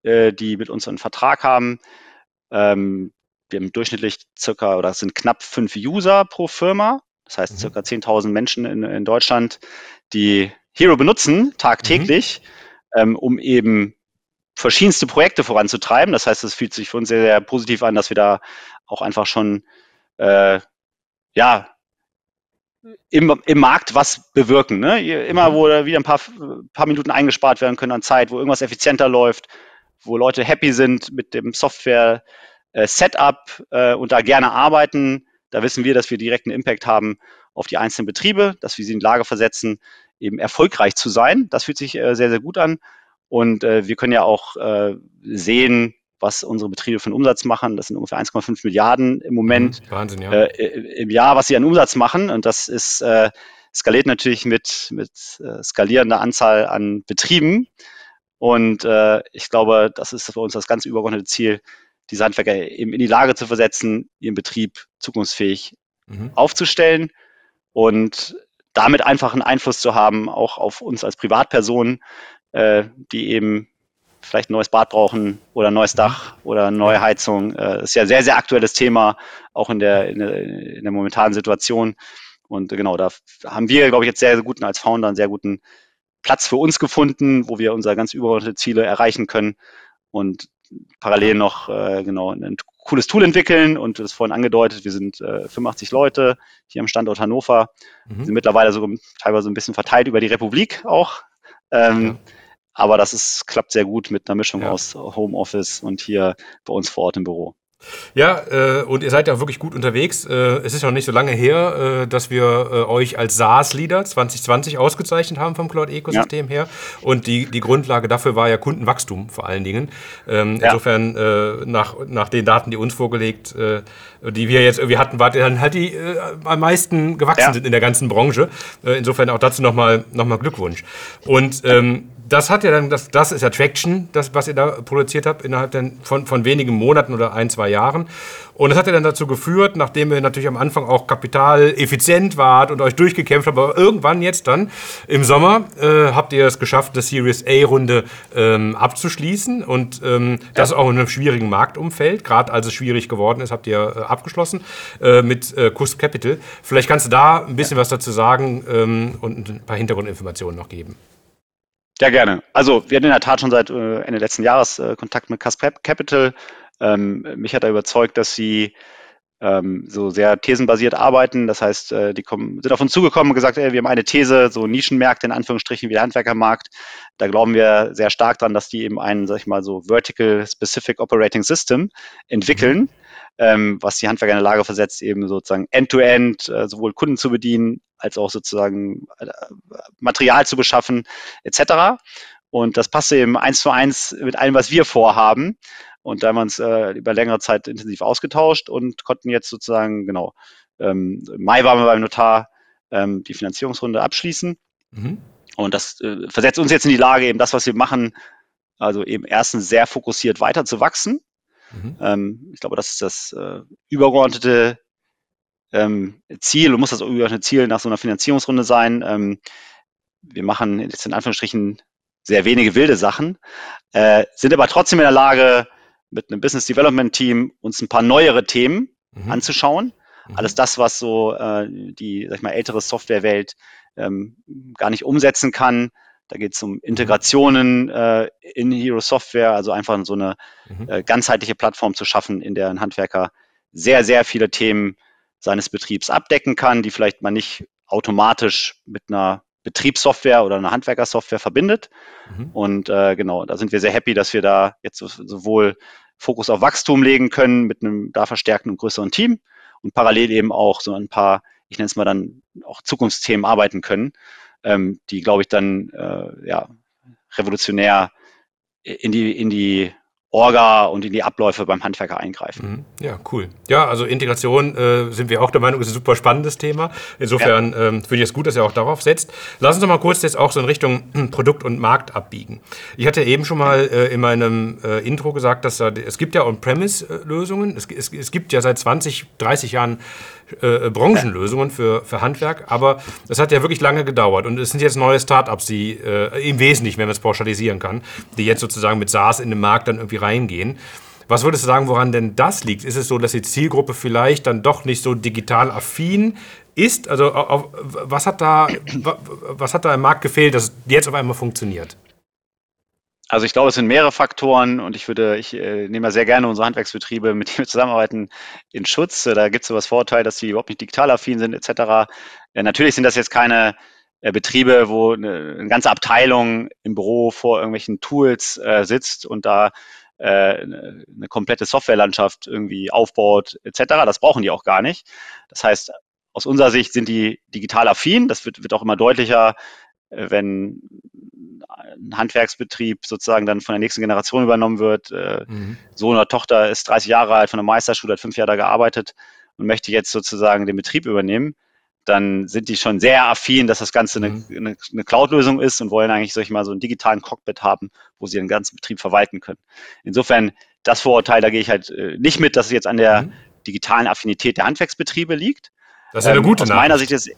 äh, die mit uns einen Vertrag haben. Ähm, wir haben durchschnittlich circa, oder es sind knapp fünf User pro Firma, das heißt mhm. circa 10.000 Menschen in, in Deutschland, die Hero benutzen, tagtäglich, mhm. ähm, um eben verschiedenste Projekte voranzutreiben. Das heißt, es fühlt sich für uns sehr, sehr positiv an, dass wir da auch einfach schon äh, ja, im, im Markt was bewirken. Ne? Immer, mhm. wo wieder ein paar, paar Minuten eingespart werden können an Zeit, wo irgendwas effizienter läuft, wo Leute happy sind mit dem Software-Setup äh, äh, und da gerne arbeiten. Da wissen wir, dass wir direkten Impact haben auf die einzelnen Betriebe, dass wir sie in die Lage versetzen, eben erfolgreich zu sein. Das fühlt sich äh, sehr, sehr gut an. Und äh, wir können ja auch äh, sehen, was unsere Betriebe für einen Umsatz machen. Das sind ungefähr 1,5 Milliarden im Moment mhm, Wahnsinn, ja. äh, im Jahr, was sie an Umsatz machen. Und das ist äh, skaliert natürlich mit, mit äh, skalierender Anzahl an Betrieben. Und äh, ich glaube, das ist für uns das ganz übergeordnete Ziel, diese Handwerker eben in die Lage zu versetzen, ihren Betrieb zukunftsfähig mhm. aufzustellen und damit einfach einen Einfluss zu haben, auch auf uns als Privatpersonen, äh, die eben vielleicht ein neues Bad brauchen oder ein neues mhm. Dach oder eine neue Heizung. Das äh, ist ja ein sehr, sehr aktuelles Thema, auch in der, in der, in der momentanen Situation. Und genau, da haben wir, glaube ich, jetzt sehr, sehr guten als Founder einen sehr guten Platz für uns gefunden, wo wir unsere ganz übergeordnete Ziele erreichen können und parallel noch äh, genau ein cooles Tool entwickeln und das vorhin angedeutet, wir sind äh, 85 Leute hier am Standort Hannover, mhm. wir sind mittlerweile sogar teilweise ein bisschen verteilt über die Republik auch. Ähm, ja. Aber das ist, klappt sehr gut mit einer Mischung ja. aus Homeoffice und hier bei uns vor Ort im Büro. Ja, äh, und ihr seid ja wirklich gut unterwegs. Äh, es ist noch nicht so lange her, äh, dass wir äh, euch als SaaS-Leader 2020 ausgezeichnet haben vom Cloud-Ecosystem ja. her. Und die, die Grundlage dafür war ja Kundenwachstum vor allen Dingen. Ähm, ja. Insofern, äh, nach, nach den Daten, die uns vorgelegt, äh, die wir jetzt irgendwie hatten, ihr dann halt die am meisten gewachsen sind in der ganzen Branche. insofern auch dazu nochmal noch mal Glückwunsch. Und ähm, das hat ja dann, das, das ist ja Traction, das, was ihr da produziert habt, innerhalb dann von, von wenigen Monaten oder ein, zwei Jahren. Und das hat ja dann dazu geführt, nachdem ihr natürlich am Anfang auch kapitaleffizient wart und euch durchgekämpft habt, aber irgendwann jetzt dann im Sommer äh, habt ihr es geschafft, eine Series A-Runde ähm, abzuschließen. Und ähm, das auch in einem schwierigen Marktumfeld, gerade als es schwierig geworden ist, habt ihr äh, abgeschlossen äh, mit äh, Cusp Capital. Vielleicht kannst du da ein bisschen was dazu sagen ähm, und ein paar Hintergrundinformationen noch geben. Ja, gerne. Also wir hatten in der Tat schon seit äh, Ende letzten Jahres äh, Kontakt mit Casp Capital. Ähm, mich hat er überzeugt, dass sie ähm, so sehr thesenbasiert arbeiten. Das heißt, äh, die kommen, sind auf uns zugekommen und gesagt, ey, wir haben eine These, so Nischenmärkte in Anführungsstrichen wie der Handwerkermarkt. Da glauben wir sehr stark dran, dass die eben ein, sag ich mal, so Vertical Specific Operating System entwickeln. Mhm ähm, was die Handwerker in der Lage versetzt, eben sozusagen end-to-end -End, äh, sowohl Kunden zu bedienen, als auch sozusagen äh, Material zu beschaffen, etc. Und das passt eben eins zu eins mit allem, was wir vorhaben. Und da haben wir uns äh, über längere Zeit intensiv ausgetauscht und konnten jetzt sozusagen, genau, ähm, im Mai waren wir beim Notar ähm, die Finanzierungsrunde abschließen. Mhm. Und das äh, versetzt uns jetzt in die Lage, eben das, was wir machen, also eben erstens sehr fokussiert weiter zu wachsen Mhm. Ähm, ich glaube, das ist das äh, übergeordnete ähm, Ziel und muss das übergeordnete Ziel nach so einer Finanzierungsrunde sein. Ähm, wir machen jetzt in Anführungsstrichen sehr wenige wilde Sachen, äh, sind aber trotzdem in der Lage, mit einem Business Development Team uns ein paar neuere Themen mhm. anzuschauen. Mhm. Alles das, was so äh, die, sag ich mal, ältere Softwarewelt ähm, gar nicht umsetzen kann. Da geht es um Integrationen äh, in Hero Software, also einfach so eine mhm. äh, ganzheitliche Plattform zu schaffen, in der ein Handwerker sehr, sehr viele Themen seines Betriebs abdecken kann, die vielleicht man nicht automatisch mit einer Betriebssoftware oder einer Handwerkersoftware verbindet. Mhm. Und äh, genau, da sind wir sehr happy, dass wir da jetzt so, sowohl Fokus auf Wachstum legen können mit einem da verstärkten und größeren Team und parallel eben auch so ein paar, ich nenne es mal dann auch Zukunftsthemen arbeiten können, ähm, die, glaube ich, dann äh, ja, revolutionär in die, in die Orga und in die Abläufe beim Handwerker eingreifen. Mhm. Ja, cool. Ja, also Integration äh, sind wir auch der Meinung, ist ein super spannendes Thema. Insofern ja. ähm, finde ich es gut, dass er auch darauf setzt. Lass uns doch mal kurz jetzt auch so in Richtung hm, Produkt und Markt abbiegen. Ich hatte eben schon mal äh, in meinem äh, Intro gesagt, dass da, es gibt ja On-Premise-Lösungen. Es, es, es gibt ja seit 20, 30 Jahren äh, Branchenlösungen für, für Handwerk, aber es hat ja wirklich lange gedauert und es sind jetzt neue Startups, die äh, im Wesentlichen, wenn man es pauschalisieren kann, die jetzt sozusagen mit SaaS in den Markt dann irgendwie reingehen. Was würdest du sagen, woran denn das liegt? Ist es so, dass die Zielgruppe vielleicht dann doch nicht so digital affin ist? Also auf, was, hat da, was hat da im Markt gefehlt, dass jetzt auf einmal funktioniert? Also ich glaube, es sind mehrere Faktoren und ich würde, ich äh, nehme ja sehr gerne unsere Handwerksbetriebe, mit denen wir zusammenarbeiten, in Schutz. Da gibt es so das Vorteil, dass sie überhaupt nicht digital affin sind, etc. Ja, natürlich sind das jetzt keine äh, Betriebe, wo eine, eine, ganze Abteilung im Büro vor irgendwelchen Tools äh, sitzt und da äh, eine, eine komplette Softwarelandschaft irgendwie aufbaut, etc. Das brauchen die auch gar nicht. Das heißt, aus unserer Sicht sind die digital affin. Das wird, wird auch immer deutlicher, äh, wenn Handwerksbetrieb sozusagen dann von der nächsten Generation übernommen wird. Äh, mhm. Sohn oder Tochter ist 30 Jahre alt, von der Meisterschule, hat fünf Jahre da gearbeitet und möchte jetzt sozusagen den Betrieb übernehmen, dann sind die schon sehr affin, dass das Ganze eine, mhm. eine, eine Cloud-Lösung ist und wollen eigentlich, sag ich mal, so einen digitalen Cockpit haben, wo sie den ganzen Betrieb verwalten können. Insofern, das Vorurteil, da gehe ich halt äh, nicht mit, dass es jetzt an der mhm. digitalen Affinität der Handwerksbetriebe liegt. Das ist eine ähm, gute Aus meiner Sicht ist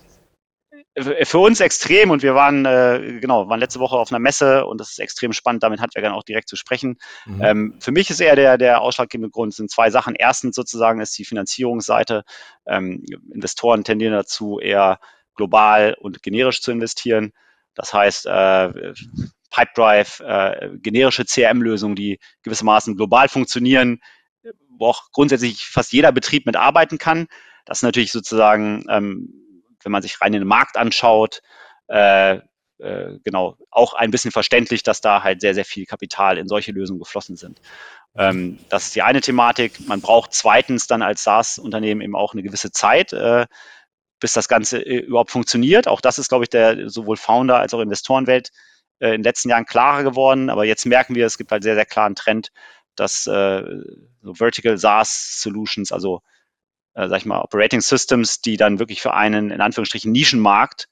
für uns extrem und wir waren äh, genau waren letzte Woche auf einer Messe und das ist extrem spannend, damit Handwerkern auch direkt zu sprechen. Mhm. Ähm, für mich ist eher der der ausschlaggebende Grund sind zwei Sachen. Erstens sozusagen ist die Finanzierungsseite. Ähm, Investoren tendieren dazu eher global und generisch zu investieren. Das heißt äh, Pipedrive, äh, generische CRM-Lösungen, die gewissermaßen global funktionieren, wo auch grundsätzlich fast jeder Betrieb mitarbeiten kann. Das ist natürlich sozusagen ähm, wenn man sich rein in den Markt anschaut, äh, äh, genau, auch ein bisschen verständlich, dass da halt sehr, sehr viel Kapital in solche Lösungen geflossen sind. Ähm, das ist die eine Thematik. Man braucht zweitens dann als SaaS-Unternehmen eben auch eine gewisse Zeit, äh, bis das Ganze äh, überhaupt funktioniert. Auch das ist, glaube ich, der sowohl Founder als auch Investorenwelt äh, in den letzten Jahren klarer geworden. Aber jetzt merken wir, es gibt halt sehr, sehr klaren Trend, dass äh, so Vertical SaaS Solutions, also äh, sag ich mal, Operating Systems, die dann wirklich für einen, in Anführungsstrichen, Nischenmarkt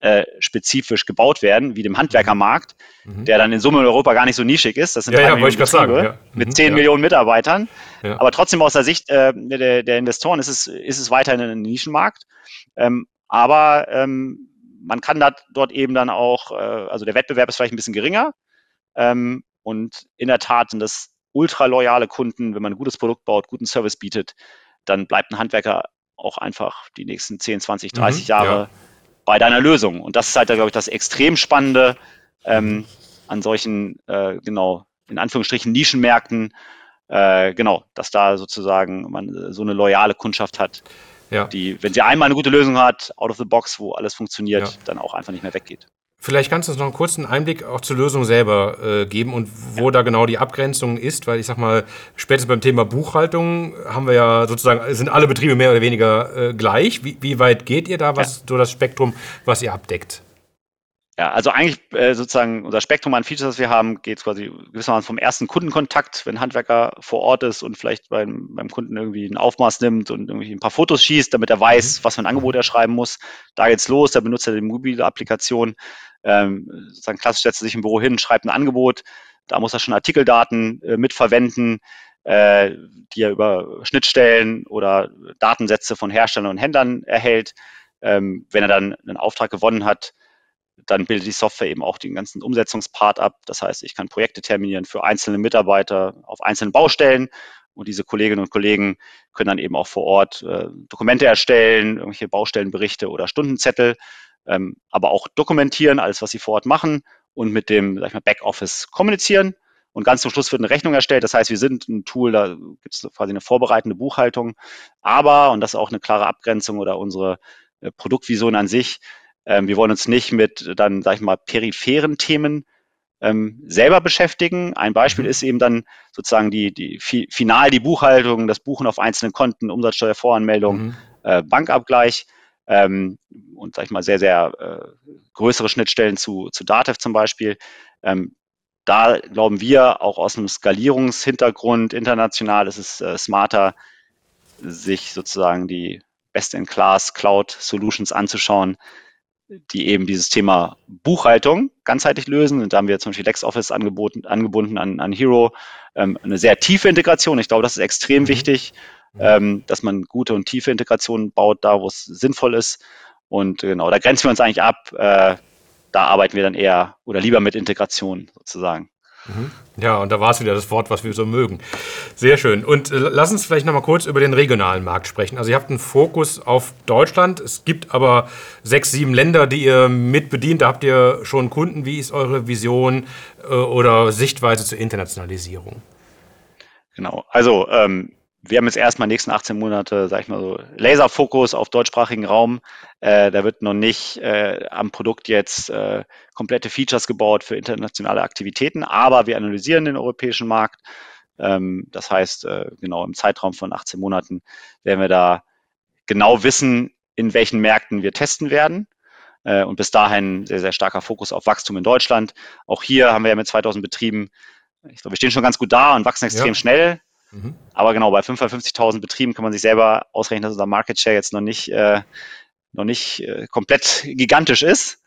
äh, spezifisch gebaut werden, wie dem Handwerkermarkt, mhm. der dann in Summe in Europa gar nicht so nischig ist. Das sind ja, ja, Millionen Betriebe sagen, ja. mit mhm, 10 ja. Millionen Mitarbeitern. Aber trotzdem aus der Sicht äh, der, der, Investoren ist es, ist es weiterhin ein Nischenmarkt. Ähm, aber ähm, man kann dat, dort eben dann auch, äh, also der Wettbewerb ist vielleicht ein bisschen geringer. Ähm, und in der Tat sind das ultra loyale Kunden, wenn man ein gutes Produkt baut, guten Service bietet, dann bleibt ein Handwerker auch einfach die nächsten 10, 20, 30 mhm, Jahre ja. bei deiner Lösung. Und das ist halt, glaube ich, das extrem Spannende ähm, an solchen, äh, genau, in Anführungsstrichen Nischenmärkten, äh, genau, dass da sozusagen man so eine loyale Kundschaft hat, ja. die, wenn sie einmal eine gute Lösung hat, out of the box, wo alles funktioniert, ja. dann auch einfach nicht mehr weggeht. Vielleicht kannst du uns noch einen kurzen Einblick auch zur Lösung selber äh, geben und wo ja. da genau die Abgrenzung ist, weil ich sag mal, spätestens beim Thema Buchhaltung haben wir ja sozusagen, sind alle Betriebe mehr oder weniger äh, gleich. Wie, wie, weit geht ihr da, was ja. so das Spektrum, was ihr abdeckt? Ja, also eigentlich äh, sozusagen unser Spektrum an Features, das wir haben, geht quasi gewissermaßen vom ersten Kundenkontakt, wenn Handwerker vor Ort ist und vielleicht beim, beim Kunden irgendwie ein Aufmaß nimmt und irgendwie ein paar Fotos schießt, damit er weiß, mhm. was für ein Angebot er schreiben muss. Da geht's los, der benutzt ja die mobile Applikation ähm, sozusagen klassisch setzt er sich im Büro hin, schreibt ein Angebot, da muss er schon Artikeldaten äh, mitverwenden. äh, die er über Schnittstellen oder Datensätze von Herstellern und Händlern erhält. Ähm, wenn er dann einen Auftrag gewonnen hat, dann bildet die Software eben auch den ganzen Umsetzungspart ab. Das heißt, ich kann Projekte terminieren für einzelne Mitarbeiter auf einzelnen Baustellen und diese Kolleginnen und Kollegen können dann eben auch vor Ort äh, Dokumente erstellen, irgendwelche Baustellenberichte oder Stundenzettel, ähm, aber auch dokumentieren, alles, was sie vor Ort machen und mit dem sag ich mal, Backoffice kommunizieren. Und ganz zum Schluss wird eine Rechnung erstellt. Das heißt, wir sind ein Tool, da gibt es quasi eine vorbereitende Buchhaltung. Aber, und das ist auch eine klare Abgrenzung oder unsere äh, Produktvision an sich, ähm, wir wollen uns nicht mit dann, sag ich mal, peripheren Themen ähm, selber beschäftigen. Ein Beispiel mhm. ist eben dann sozusagen die, die final die Buchhaltung, das Buchen auf einzelnen Konten, Umsatzsteuervoranmeldung, mhm. äh, Bankabgleich ähm, und sag ich mal sehr, sehr äh, größere Schnittstellen zu, zu Datev zum Beispiel. Ähm, da glauben wir auch aus einem Skalierungshintergrund international ist es äh, smarter, sich sozusagen die Best-in-Class Cloud Solutions anzuschauen, die eben dieses Thema Buchhaltung ganzheitlich lösen. Und da haben wir zum Beispiel LexOffice angeboten, angebunden an, an Hero. Ähm, eine sehr tiefe Integration. Ich glaube, das ist extrem mhm. wichtig. Ähm, dass man gute und tiefe Integrationen baut, da wo es sinnvoll ist. Und genau, da grenzen wir uns eigentlich ab. Äh, da arbeiten wir dann eher oder lieber mit Integration sozusagen. Mhm. Ja, und da war es wieder das Wort, was wir so mögen. Sehr schön. Und äh, lass uns vielleicht noch mal kurz über den regionalen Markt sprechen. Also ihr habt einen Fokus auf Deutschland. Es gibt aber sechs, sieben Länder, die ihr mitbedient. Da habt ihr schon Kunden. Wie ist eure Vision äh, oder Sichtweise zur Internationalisierung? Genau. Also ähm, wir haben jetzt erstmal nächsten 18 Monate, sag ich mal so, Laserfokus auf deutschsprachigen Raum. Äh, da wird noch nicht äh, am Produkt jetzt äh, komplette Features gebaut für internationale Aktivitäten, aber wir analysieren den europäischen Markt. Ähm, das heißt, äh, genau im Zeitraum von 18 Monaten werden wir da genau wissen, in welchen Märkten wir testen werden. Äh, und bis dahin sehr, sehr starker Fokus auf Wachstum in Deutschland. Auch hier haben wir ja mit 2000 Betrieben, ich glaube, wir stehen schon ganz gut da und wachsen extrem ja. schnell. Mhm. Aber genau, bei 550.000 Betrieben kann man sich selber ausrechnen, dass unser Market Share jetzt noch nicht, äh, noch nicht äh, komplett gigantisch ist.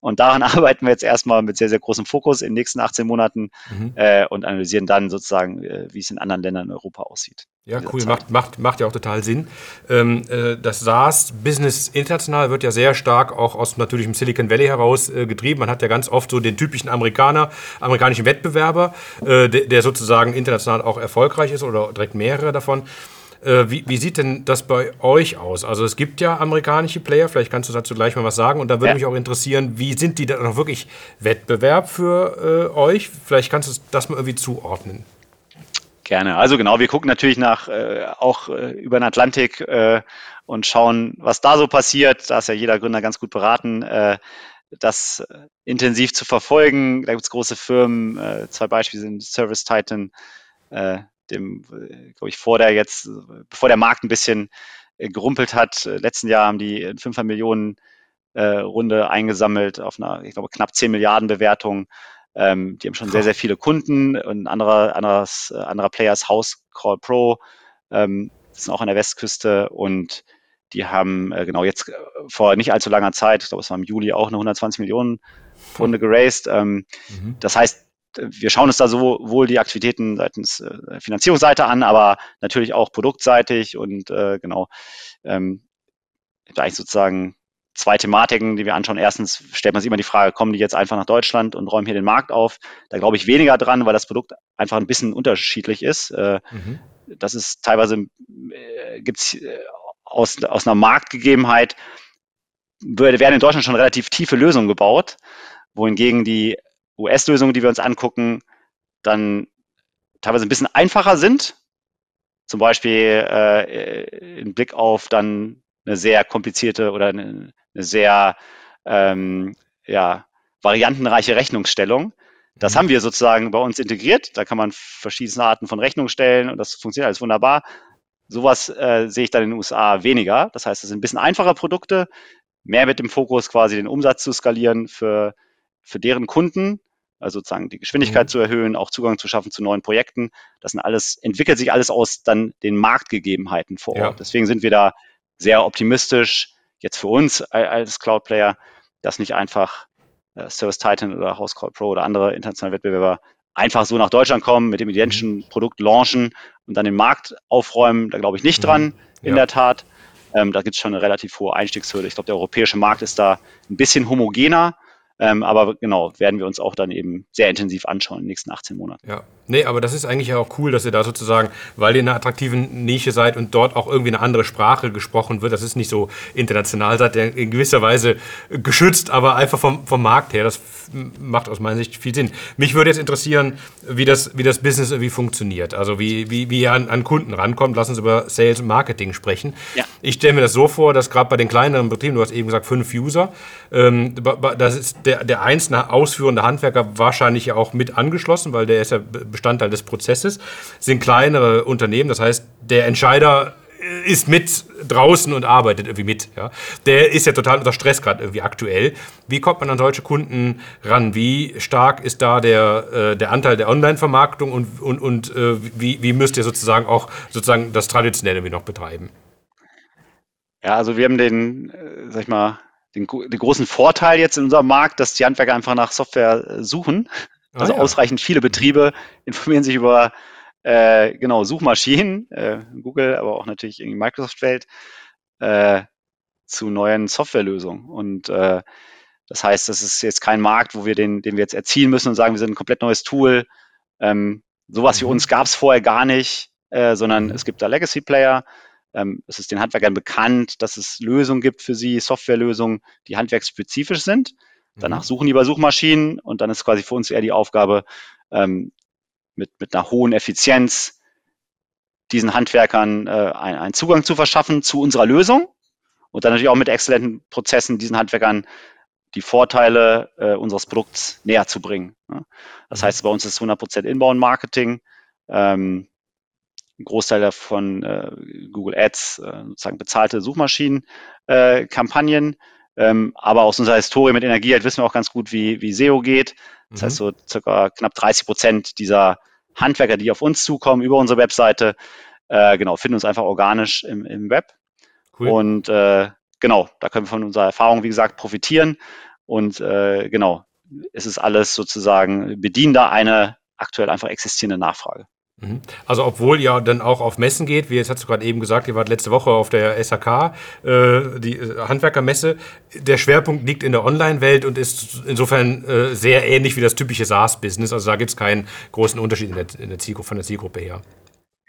Und daran arbeiten wir jetzt erstmal mit sehr, sehr großem Fokus in den nächsten 18 Monaten mhm. äh, und analysieren dann sozusagen, äh, wie es in anderen Ländern in Europa aussieht. Ja, cool, macht, macht, macht ja auch total Sinn. Ähm, äh, das SaaS-Business international wird ja sehr stark auch aus natürlich dem Silicon Valley heraus äh, getrieben. Man hat ja ganz oft so den typischen Amerikaner, amerikanischen Wettbewerber, äh, der, der sozusagen international auch erfolgreich ist oder direkt mehrere davon. Äh, wie, wie, sieht denn das bei euch aus? Also es gibt ja amerikanische Player, vielleicht kannst du dazu gleich mal was sagen. Und da würde ja. mich auch interessieren, wie sind die dann auch wirklich Wettbewerb für äh, euch? Vielleicht kannst du das mal irgendwie zuordnen. Gerne. Also genau, wir gucken natürlich nach äh, auch äh, über den Atlantik äh, und schauen, was da so passiert. Da ist ja jeder Gründer ganz gut beraten, äh, das intensiv zu verfolgen. Da gibt es große Firmen, äh, zwei Beispiele sind Service Titan, äh, dem, äh, glaube ich, vor der jetzt, bevor der Markt ein bisschen äh, gerumpelt hat, äh, letzten Jahr haben die 5 Millionen äh, Runde eingesammelt auf einer, ich glaube, knapp 10 Milliarden Bewertung. Ähm, die haben schon sehr, sehr viele Kunden. Und ein anderer, anderes, anderer Player ist House Call Pro. Ähm, sind auch an der Westküste und die haben äh, genau jetzt vor nicht allzu langer Zeit, ich glaube, es war im Juli auch eine 120 Millionen Runde geraced. Ähm, mhm. Das heißt, wir schauen uns da sowohl die Aktivitäten seitens äh, Finanzierungsseite an, aber natürlich auch produktseitig und äh, genau ähm, eigentlich sozusagen zwei Thematiken, die wir anschauen. Erstens stellt man sich immer die Frage, kommen die jetzt einfach nach Deutschland und räumen hier den Markt auf? Da glaube ich weniger dran, weil das Produkt einfach ein bisschen unterschiedlich ist. Äh, mhm. Das ist teilweise, äh, gibt es äh, aus, aus einer Marktgegebenheit, werden in Deutschland schon relativ tiefe Lösungen gebaut, wohingegen die US-Lösungen, die wir uns angucken, dann teilweise ein bisschen einfacher sind. Zum Beispiel äh, im Blick auf dann eine sehr komplizierte oder eine, eine sehr ähm, ja, variantenreiche Rechnungsstellung. Das mhm. haben wir sozusagen bei uns integriert. Da kann man verschiedene Arten von Rechnungen stellen und das funktioniert alles wunderbar. Sowas äh, sehe ich dann in den USA weniger. Das heißt, es sind ein bisschen einfacher Produkte, mehr mit dem Fokus quasi den Umsatz zu skalieren für, für deren Kunden also sozusagen die Geschwindigkeit mhm. zu erhöhen, auch Zugang zu schaffen zu neuen Projekten. Das sind alles, entwickelt sich alles aus dann den Marktgegebenheiten vor Ort. Ja. Deswegen sind wir da sehr optimistisch, jetzt für uns als Cloud Player, dass nicht einfach äh, Service Titan oder House Call Pro oder andere internationale Wettbewerber einfach so nach Deutschland kommen, mit dem identischen mhm. Produkt launchen und dann den Markt aufräumen. Da glaube ich nicht mhm. dran, in ja. der Tat. Ähm, da gibt es schon eine relativ hohe Einstiegshürde. Ich glaube, der europäische Markt ist da ein bisschen homogener. Ähm, aber genau, werden wir uns auch dann eben sehr intensiv anschauen in den nächsten 18 Monaten. Ja, nee, aber das ist eigentlich auch cool, dass ihr da sozusagen, weil ihr in einer attraktiven Nische seid und dort auch irgendwie eine andere Sprache gesprochen wird, das ist nicht so international, seid ihr in gewisser Weise geschützt, aber einfach vom, vom Markt her, das macht aus meiner Sicht viel Sinn. Mich würde jetzt interessieren, wie das, wie das Business irgendwie funktioniert, also wie, wie, wie ihr an, an Kunden rankommt. Lass uns über Sales und Marketing sprechen. Ja. Ich stelle mir das so vor, dass gerade bei den kleineren Betrieben, du hast eben gesagt, fünf User, ähm, das ist der der, einzelne ausführende Handwerker wahrscheinlich auch mit angeschlossen, weil der ist ja Bestandteil des Prozesses, sind kleinere Unternehmen. Das heißt, der Entscheider ist mit draußen und arbeitet irgendwie mit. Ja. Der ist ja total unter Stress gerade irgendwie aktuell. Wie kommt man an solche Kunden ran? Wie stark ist da der, äh, der Anteil der Online-Vermarktung und, und, und äh, wie, wie müsst ihr sozusagen auch sozusagen das Traditionelle irgendwie noch betreiben? Ja, also wir haben den, äh, sag ich mal, den, den großen Vorteil jetzt in unserem Markt, dass die Handwerker einfach nach Software äh, suchen. Ah, also ja. ausreichend viele Betriebe informieren sich über äh, genau Suchmaschinen, äh, Google, aber auch natürlich irgendwie Microsoft-Welt äh, zu neuen Softwarelösungen. Und äh, das heißt, das ist jetzt kein Markt, wo wir den, den wir jetzt erzielen müssen und sagen, wir sind ein komplett neues Tool. Ähm, sowas mhm. wie uns gab es vorher gar nicht, äh, sondern mhm. es gibt da Legacy-Player, ähm, es ist den Handwerkern bekannt, dass es Lösungen gibt für sie, Softwarelösungen, die handwerksspezifisch sind. Danach mhm. suchen die bei Suchmaschinen und dann ist quasi für uns eher die Aufgabe, ähm, mit, mit einer hohen Effizienz diesen Handwerkern äh, einen, einen Zugang zu verschaffen zu unserer Lösung und dann natürlich auch mit exzellenten Prozessen diesen Handwerkern die Vorteile äh, unseres Produkts näher zu bringen. Ne? Das mhm. heißt, bei uns ist 100% Inbound-Marketing. Ähm, ein Großteil davon äh, Google Ads, äh, sozusagen bezahlte Suchmaschinen-Kampagnen. Äh, ähm, aber aus unserer Historie mit Energie halt wissen wir auch ganz gut, wie, wie SEO geht. Das mhm. heißt, so circa knapp 30 Prozent dieser Handwerker, die auf uns zukommen über unsere Webseite, äh, genau, finden uns einfach organisch im, im Web. Cool. Und äh, genau, da können wir von unserer Erfahrung, wie gesagt, profitieren. Und äh, genau, es ist alles sozusagen, bedienen da eine aktuell einfach existierende Nachfrage. Mhm. Also obwohl ihr dann auch auf Messen geht, wie jetzt hast du gerade eben gesagt, ihr wart letzte Woche auf der SAK, äh, die äh, Handwerkermesse. Der Schwerpunkt liegt in der Online-Welt und ist insofern äh, sehr ähnlich wie das typische SaaS-Business. Also da gibt es keinen großen Unterschied in der, in der Zielgruppe, von der Zielgruppe her.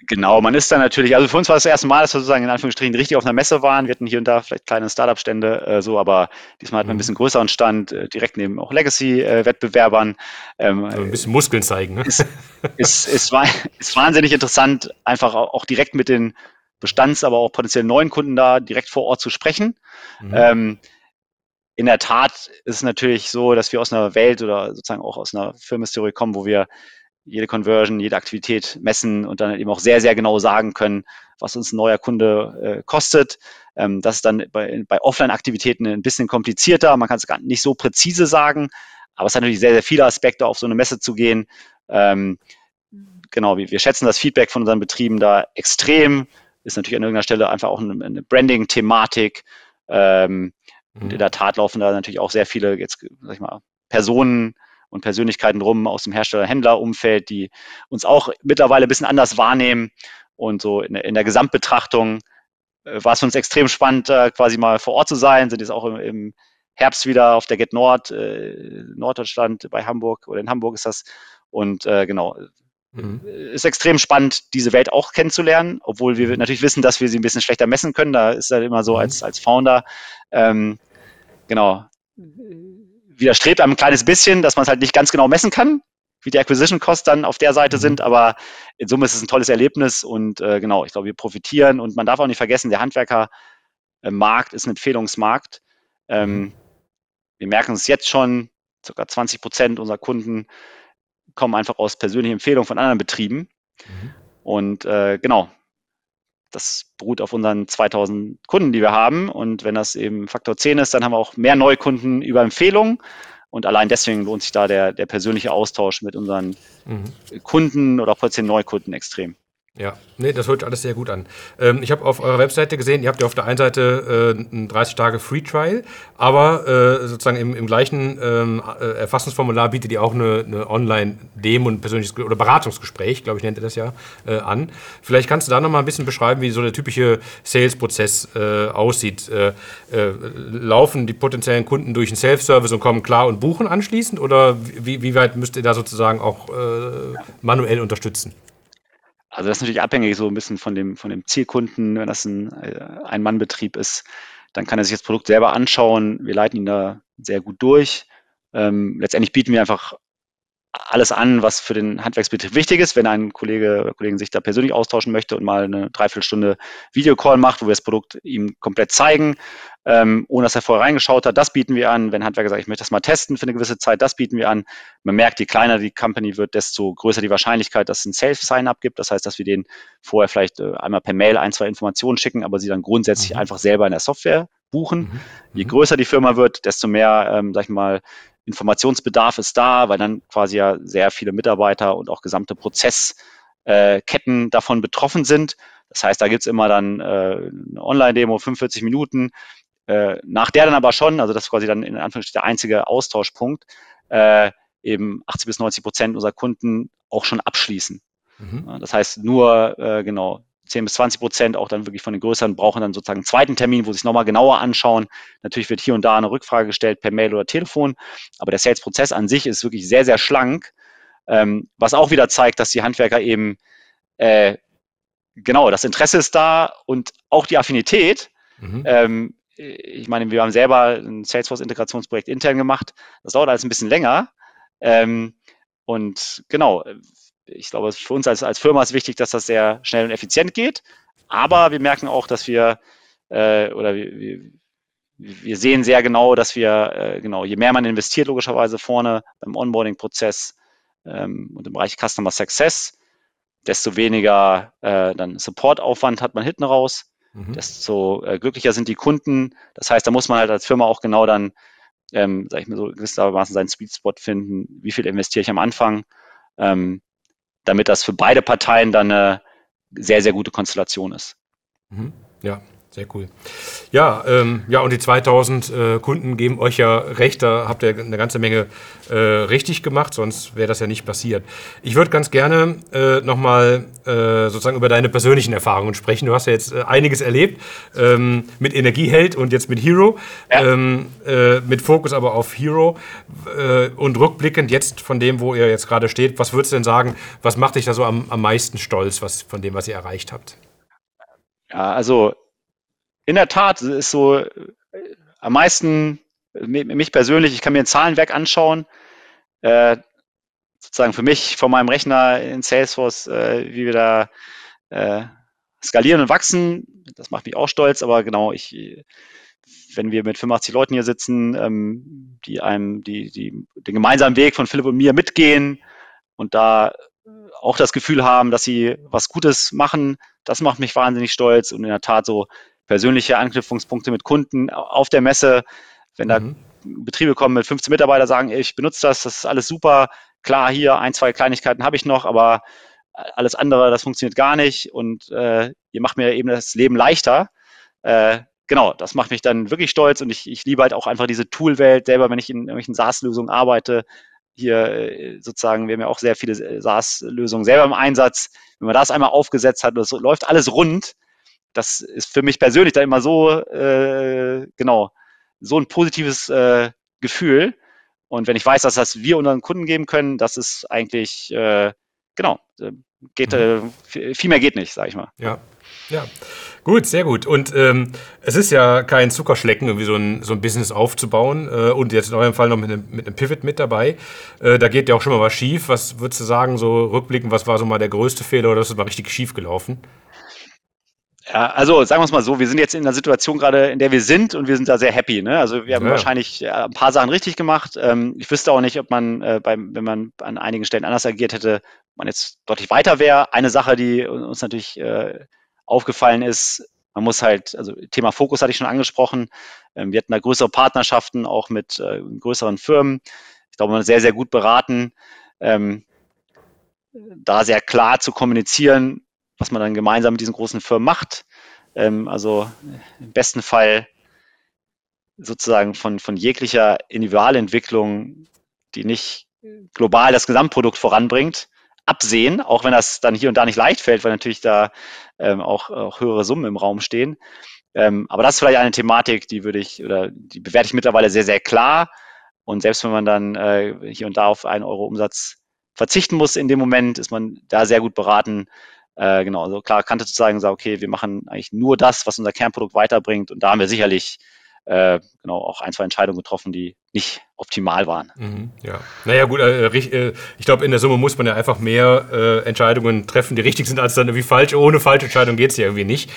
Genau, man ist dann natürlich, also für uns war es das erste Mal, dass wir sozusagen in Anführungsstrichen richtig auf einer Messe waren. Wir hatten hier und da vielleicht kleine Startup-Stände, äh, so, aber diesmal hatten wir ein mhm. bisschen größeren Stand, äh, direkt neben auch Legacy-Wettbewerbern. Ähm, also ein bisschen Muskeln zeigen. Ne? Ist, ist, ist, ist wahnsinnig interessant, einfach auch direkt mit den Bestands-, aber auch potenziell neuen Kunden da direkt vor Ort zu sprechen. Mhm. Ähm, in der Tat ist es natürlich so, dass wir aus einer Welt oder sozusagen auch aus einer Firmenhistorie kommen, wo wir jede Conversion, jede Aktivität messen und dann eben auch sehr, sehr genau sagen können, was uns ein neuer Kunde äh, kostet. Ähm, das ist dann bei, bei Offline-Aktivitäten ein bisschen komplizierter. Man kann es gar nicht so präzise sagen, aber es hat natürlich sehr, sehr viele Aspekte, auf so eine Messe zu gehen. Ähm, genau, wir, wir schätzen das Feedback von unseren Betrieben da extrem. Ist natürlich an irgendeiner Stelle einfach auch eine, eine Branding-Thematik. Ähm, mhm. In der Tat laufen da natürlich auch sehr viele, jetzt sag ich mal, Personen und Persönlichkeiten rum aus dem Hersteller-Händler-Umfeld, die uns auch mittlerweile ein bisschen anders wahrnehmen. Und so in, in der Gesamtbetrachtung äh, war es für uns extrem spannend, äh, quasi mal vor Ort zu sein. Sind jetzt auch im, im Herbst wieder auf der Get Nord, äh, Norddeutschland bei Hamburg oder in Hamburg ist das. Und äh, genau, Mhm. Ist extrem spannend, diese Welt auch kennenzulernen, obwohl wir natürlich wissen, dass wir sie ein bisschen schlechter messen können. Da ist halt immer so mhm. als, als Founder, ähm, genau, widerstrebt einem ein kleines bisschen, dass man es halt nicht ganz genau messen kann, wie die Acquisition Costs dann auf der Seite mhm. sind, aber in Summe ist es ein tolles Erlebnis und äh, genau, ich glaube, wir profitieren und man darf auch nicht vergessen, der Handwerkermarkt ist ein Empfehlungsmarkt. Ähm, mhm. wir merken es jetzt schon, ca. 20 Prozent unserer Kunden kommen einfach aus persönlichen Empfehlungen von anderen Betrieben. Mhm. Und äh, genau, das beruht auf unseren 2000 Kunden, die wir haben. Und wenn das eben Faktor 10 ist, dann haben wir auch mehr Neukunden über Empfehlungen. Und allein deswegen lohnt sich da der, der persönliche Austausch mit unseren mhm. Kunden oder auch potenziellen Neukunden extrem. Ja, nee, das hört alles sehr gut an. Ähm, ich habe auf eurer Webseite gesehen, ihr habt ja auf der einen Seite äh, ein 30 Tage Free Trial, aber äh, sozusagen im, im gleichen ähm, äh, Erfassungsformular bietet ihr auch eine, eine Online-Demo und persönliches oder Beratungsgespräch, glaube ich, nennt ihr das ja, äh, an. Vielleicht kannst du da noch mal ein bisschen beschreiben, wie so der typische Sales-Prozess äh, aussieht. Äh, laufen die potenziellen Kunden durch einen Self-Service und kommen klar und buchen anschließend oder wie, wie weit müsst ihr da sozusagen auch manuell unterstützen? Also das ist natürlich abhängig so ein bisschen von dem, von dem Zielkunden. Wenn das ein äh, Ein-Mann-Betrieb ist, dann kann er sich das Produkt selber anschauen. Wir leiten ihn da sehr gut durch. Ähm, letztendlich bieten wir einfach alles an, was für den Handwerksbetrieb wichtig ist. Wenn ein Kollege oder Kollegin sich da persönlich austauschen möchte und mal eine Dreiviertelstunde Videocall macht, wo wir das Produkt ihm komplett zeigen, ähm, ohne dass er vorher reingeschaut hat, das bieten wir an. Wenn Handwerker sagt, ich möchte das mal testen für eine gewisse Zeit, das bieten wir an. Man merkt, je kleiner die Company wird, desto größer die Wahrscheinlichkeit, dass es ein Self-Sign-up gibt. Das heißt, dass wir denen vorher vielleicht äh, einmal per Mail ein, zwei Informationen schicken, aber sie dann grundsätzlich mhm. einfach selber in der Software buchen. Mhm. Je mhm. größer die Firma wird, desto mehr, ähm, sag ich mal, Informationsbedarf ist da, weil dann quasi ja sehr viele Mitarbeiter und auch gesamte Prozessketten äh, davon betroffen sind. Das heißt, da gibt's immer dann äh, eine Online-Demo, 45 Minuten, äh, nach der dann aber schon, also das ist quasi dann in Anführungsstrichen der einzige Austauschpunkt, äh, eben 80 bis 90 Prozent unserer Kunden auch schon abschließen. Mhm. Das heißt, nur äh, genau 10 bis 20 Prozent auch dann wirklich von den größeren brauchen dann sozusagen einen zweiten Termin, wo sie sich nochmal genauer anschauen. Natürlich wird hier und da eine Rückfrage gestellt per Mail oder Telefon, aber der Sales-Prozess an sich ist wirklich sehr, sehr schlank, ähm, was auch wieder zeigt, dass die Handwerker eben äh, genau, das Interesse ist da und auch die Affinität. Mhm. Ähm, ich meine, wir haben selber ein Salesforce-Integrationsprojekt intern gemacht. Das dauert alles ein bisschen länger. Ähm, und genau, ich glaube, für uns als, als Firma ist wichtig, dass das sehr schnell und effizient geht. Aber wir merken auch, dass wir äh, oder wir, wir, wir sehen sehr genau, dass wir, äh, genau, je mehr man investiert, logischerweise vorne beim Onboarding-Prozess ähm, und im Bereich Customer Success, desto weniger äh, dann Supportaufwand hat man hinten raus, mhm. desto äh, glücklicher sind die Kunden. Das heißt, da muss man halt als Firma auch genau dann, ähm, sag ich mal so, gewissermaßen seinen Sweet Spot finden, wie viel investiere ich am Anfang. Ähm, damit das für beide Parteien dann eine sehr, sehr gute Konstellation ist. Mhm. Ja, sehr cool. Ja, ähm, ja, und die 2000 äh, Kunden geben euch ja recht, da habt ihr eine ganze Menge äh, richtig gemacht, sonst wäre das ja nicht passiert. Ich würde ganz gerne äh, nochmal äh, sozusagen über deine persönlichen Erfahrungen sprechen. Du hast ja jetzt äh, einiges erlebt ähm, mit Energieheld und jetzt mit Hero, ja. ähm, äh, mit Fokus aber auf Hero äh, und rückblickend jetzt von dem, wo ihr jetzt gerade steht, was würdest du denn sagen, was macht dich da so am, am meisten stolz was, von dem, was ihr erreicht habt? Ja, also in der Tat ist so äh, am meisten mich persönlich, ich kann mir ein Zahlenwerk anschauen, äh, sozusagen für mich von meinem Rechner in Salesforce, äh, wie wir da äh, skalieren und wachsen. Das macht mich auch stolz, aber genau, ich, wenn wir mit 85 Leuten hier sitzen, ähm, die einem die, die, den gemeinsamen Weg von Philipp und mir mitgehen und da auch das Gefühl haben, dass sie was Gutes machen, das macht mich wahnsinnig stolz und in der Tat so persönliche Anknüpfungspunkte mit Kunden auf der Messe. Wenn da mhm. Betriebe kommen mit 15 Mitarbeitern, sagen, ich benutze das, das ist alles super. Klar, hier ein, zwei Kleinigkeiten habe ich noch, aber alles andere, das funktioniert gar nicht und äh, ihr macht mir eben das Leben leichter. Äh, genau, das macht mich dann wirklich stolz und ich, ich liebe halt auch einfach diese Toolwelt selber, wenn ich in irgendwelchen SaaS-Lösungen arbeite. Hier äh, sozusagen, wir haben ja auch sehr viele SaaS-Lösungen selber im Einsatz. Wenn man das einmal aufgesetzt hat, das läuft alles rund, das ist für mich persönlich da immer so, äh, genau, so ein positives äh, Gefühl. Und wenn ich weiß, dass das wir unseren Kunden geben können, das ist eigentlich, äh, genau, äh, geht, mhm. äh, viel mehr geht nicht, sag ich mal. Ja, ja. Gut, sehr gut. Und ähm, es ist ja kein Zuckerschlecken, irgendwie so ein, so ein Business aufzubauen. Äh, und jetzt in eurem Fall noch mit einem, mit einem Pivot mit dabei. Äh, da geht ja auch schon mal was schief. Was würdest du sagen, so rückblickend, was war so mal der größte Fehler oder ist es mal richtig schief gelaufen? Ja, also sagen wir es mal so, wir sind jetzt in einer Situation gerade, in der wir sind und wir sind da sehr happy. Ne? Also wir haben ja. wahrscheinlich ein paar Sachen richtig gemacht. Ähm, ich wüsste auch nicht, ob man, äh, beim, wenn man an einigen Stellen anders agiert hätte, man jetzt deutlich weiter wäre. Eine Sache, die uns natürlich äh, aufgefallen ist, man muss halt, also Thema Fokus hatte ich schon angesprochen. Ähm, wir hatten da größere Partnerschaften auch mit äh, größeren Firmen. Ich glaube, man ist sehr, sehr gut beraten, ähm, da sehr klar zu kommunizieren, was man dann gemeinsam mit diesen großen Firmen macht. Ähm, also im besten Fall sozusagen von, von jeglicher Individualentwicklung, die nicht global das Gesamtprodukt voranbringt, absehen, auch wenn das dann hier und da nicht leicht fällt, weil natürlich da ähm, auch, auch höhere Summen im Raum stehen. Ähm, aber das ist vielleicht eine Thematik, die würde ich oder die bewerte ich mittlerweile sehr, sehr klar. Und selbst wenn man dann äh, hier und da auf einen Euro Umsatz verzichten muss in dem Moment, ist man da sehr gut beraten. Äh, genau, also klar Kante zu sagen, sagen, okay, wir machen eigentlich nur das, was unser Kernprodukt weiterbringt. Und da haben wir sicherlich äh, genau auch ein, zwei Entscheidungen getroffen, die nicht optimal waren. Mhm, ja, naja gut, äh, äh, ich glaube, in der Summe muss man ja einfach mehr äh, Entscheidungen treffen, die richtig sind, als dann irgendwie falsch. Ohne falsche Entscheidung geht es ja irgendwie nicht.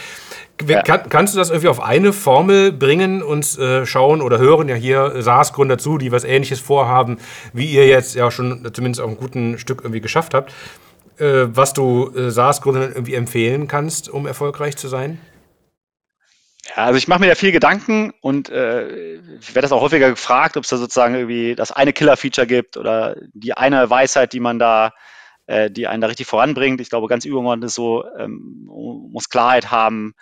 Ja. Kann, kannst du das irgendwie auf eine Formel bringen und äh, schauen oder hören ja hier SaaS-Gründer zu, die was ähnliches vorhaben, wie ihr jetzt ja schon zumindest auch ein gutes Stück irgendwie geschafft habt, äh, was du äh, SaaS-Gründern irgendwie empfehlen kannst, um erfolgreich zu sein? Ja, also ich mache mir ja viel Gedanken und äh, werde das auch häufiger gefragt, ob es da sozusagen irgendwie das eine Killer-Feature gibt oder die eine Weisheit, die man da, äh, die einen da richtig voranbringt. Ich glaube, ganz übergeordnet ist so, ähm, muss Klarheit haben,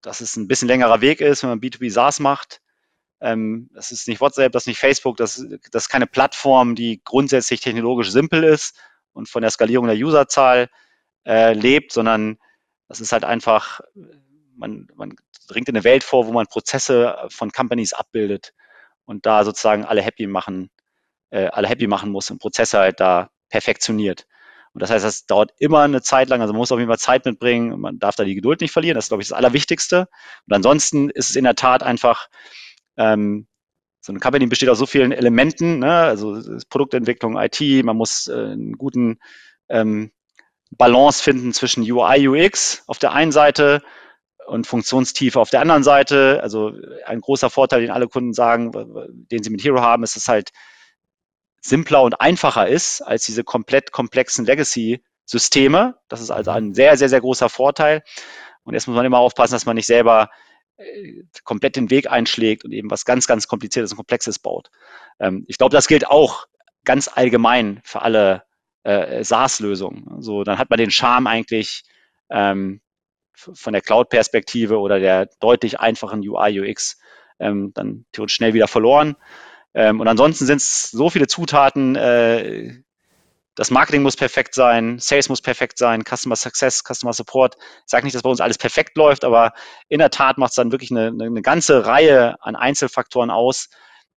dass es ein bisschen längerer Weg ist, wenn man B2B SaaS macht. Ähm, das ist nicht WhatsApp, das ist nicht Facebook, das, das ist keine Plattform, die grundsätzlich technologisch simpel ist und von der Skalierung der Userzahl äh, lebt, sondern das ist halt einfach, man, man dringt in eine Welt vor, wo man Prozesse von Companies abbildet und da sozusagen alle happy machen, äh, alle happy machen muss und Prozesse halt da perfektioniert. Und das heißt, das dauert immer eine Zeit lang, also man muss auf jeden Fall Zeit mitbringen, man darf da die Geduld nicht verlieren, das ist, glaube ich, das Allerwichtigste. Und ansonsten ist es in der Tat einfach, ähm, so eine Company besteht aus so vielen Elementen, ne? also Produktentwicklung, IT, man muss äh, einen guten ähm, Balance finden zwischen UI, UX auf der einen Seite und Funktionstiefe auf der anderen Seite. Also ein großer Vorteil, den alle Kunden sagen, den sie mit Hero haben, ist, dass es halt simpler und einfacher ist als diese komplett komplexen Legacy-Systeme. Das ist also ein sehr, sehr, sehr großer Vorteil. Und jetzt muss man immer aufpassen, dass man nicht selber komplett den Weg einschlägt und eben was ganz, ganz Kompliziertes und Komplexes baut. Ähm, ich glaube, das gilt auch ganz allgemein für alle äh, SaaS-Lösungen. Also dann hat man den Charme eigentlich ähm, von der Cloud-Perspektive oder der deutlich einfachen UI, UX ähm, dann theoretisch schnell wieder verloren. Ähm, und ansonsten sind es so viele Zutaten. Äh, das Marketing muss perfekt sein, Sales muss perfekt sein, Customer Success, Customer Support. Ich sage nicht, dass bei uns alles perfekt läuft, aber in der Tat macht es dann wirklich eine, eine ganze Reihe an Einzelfaktoren aus,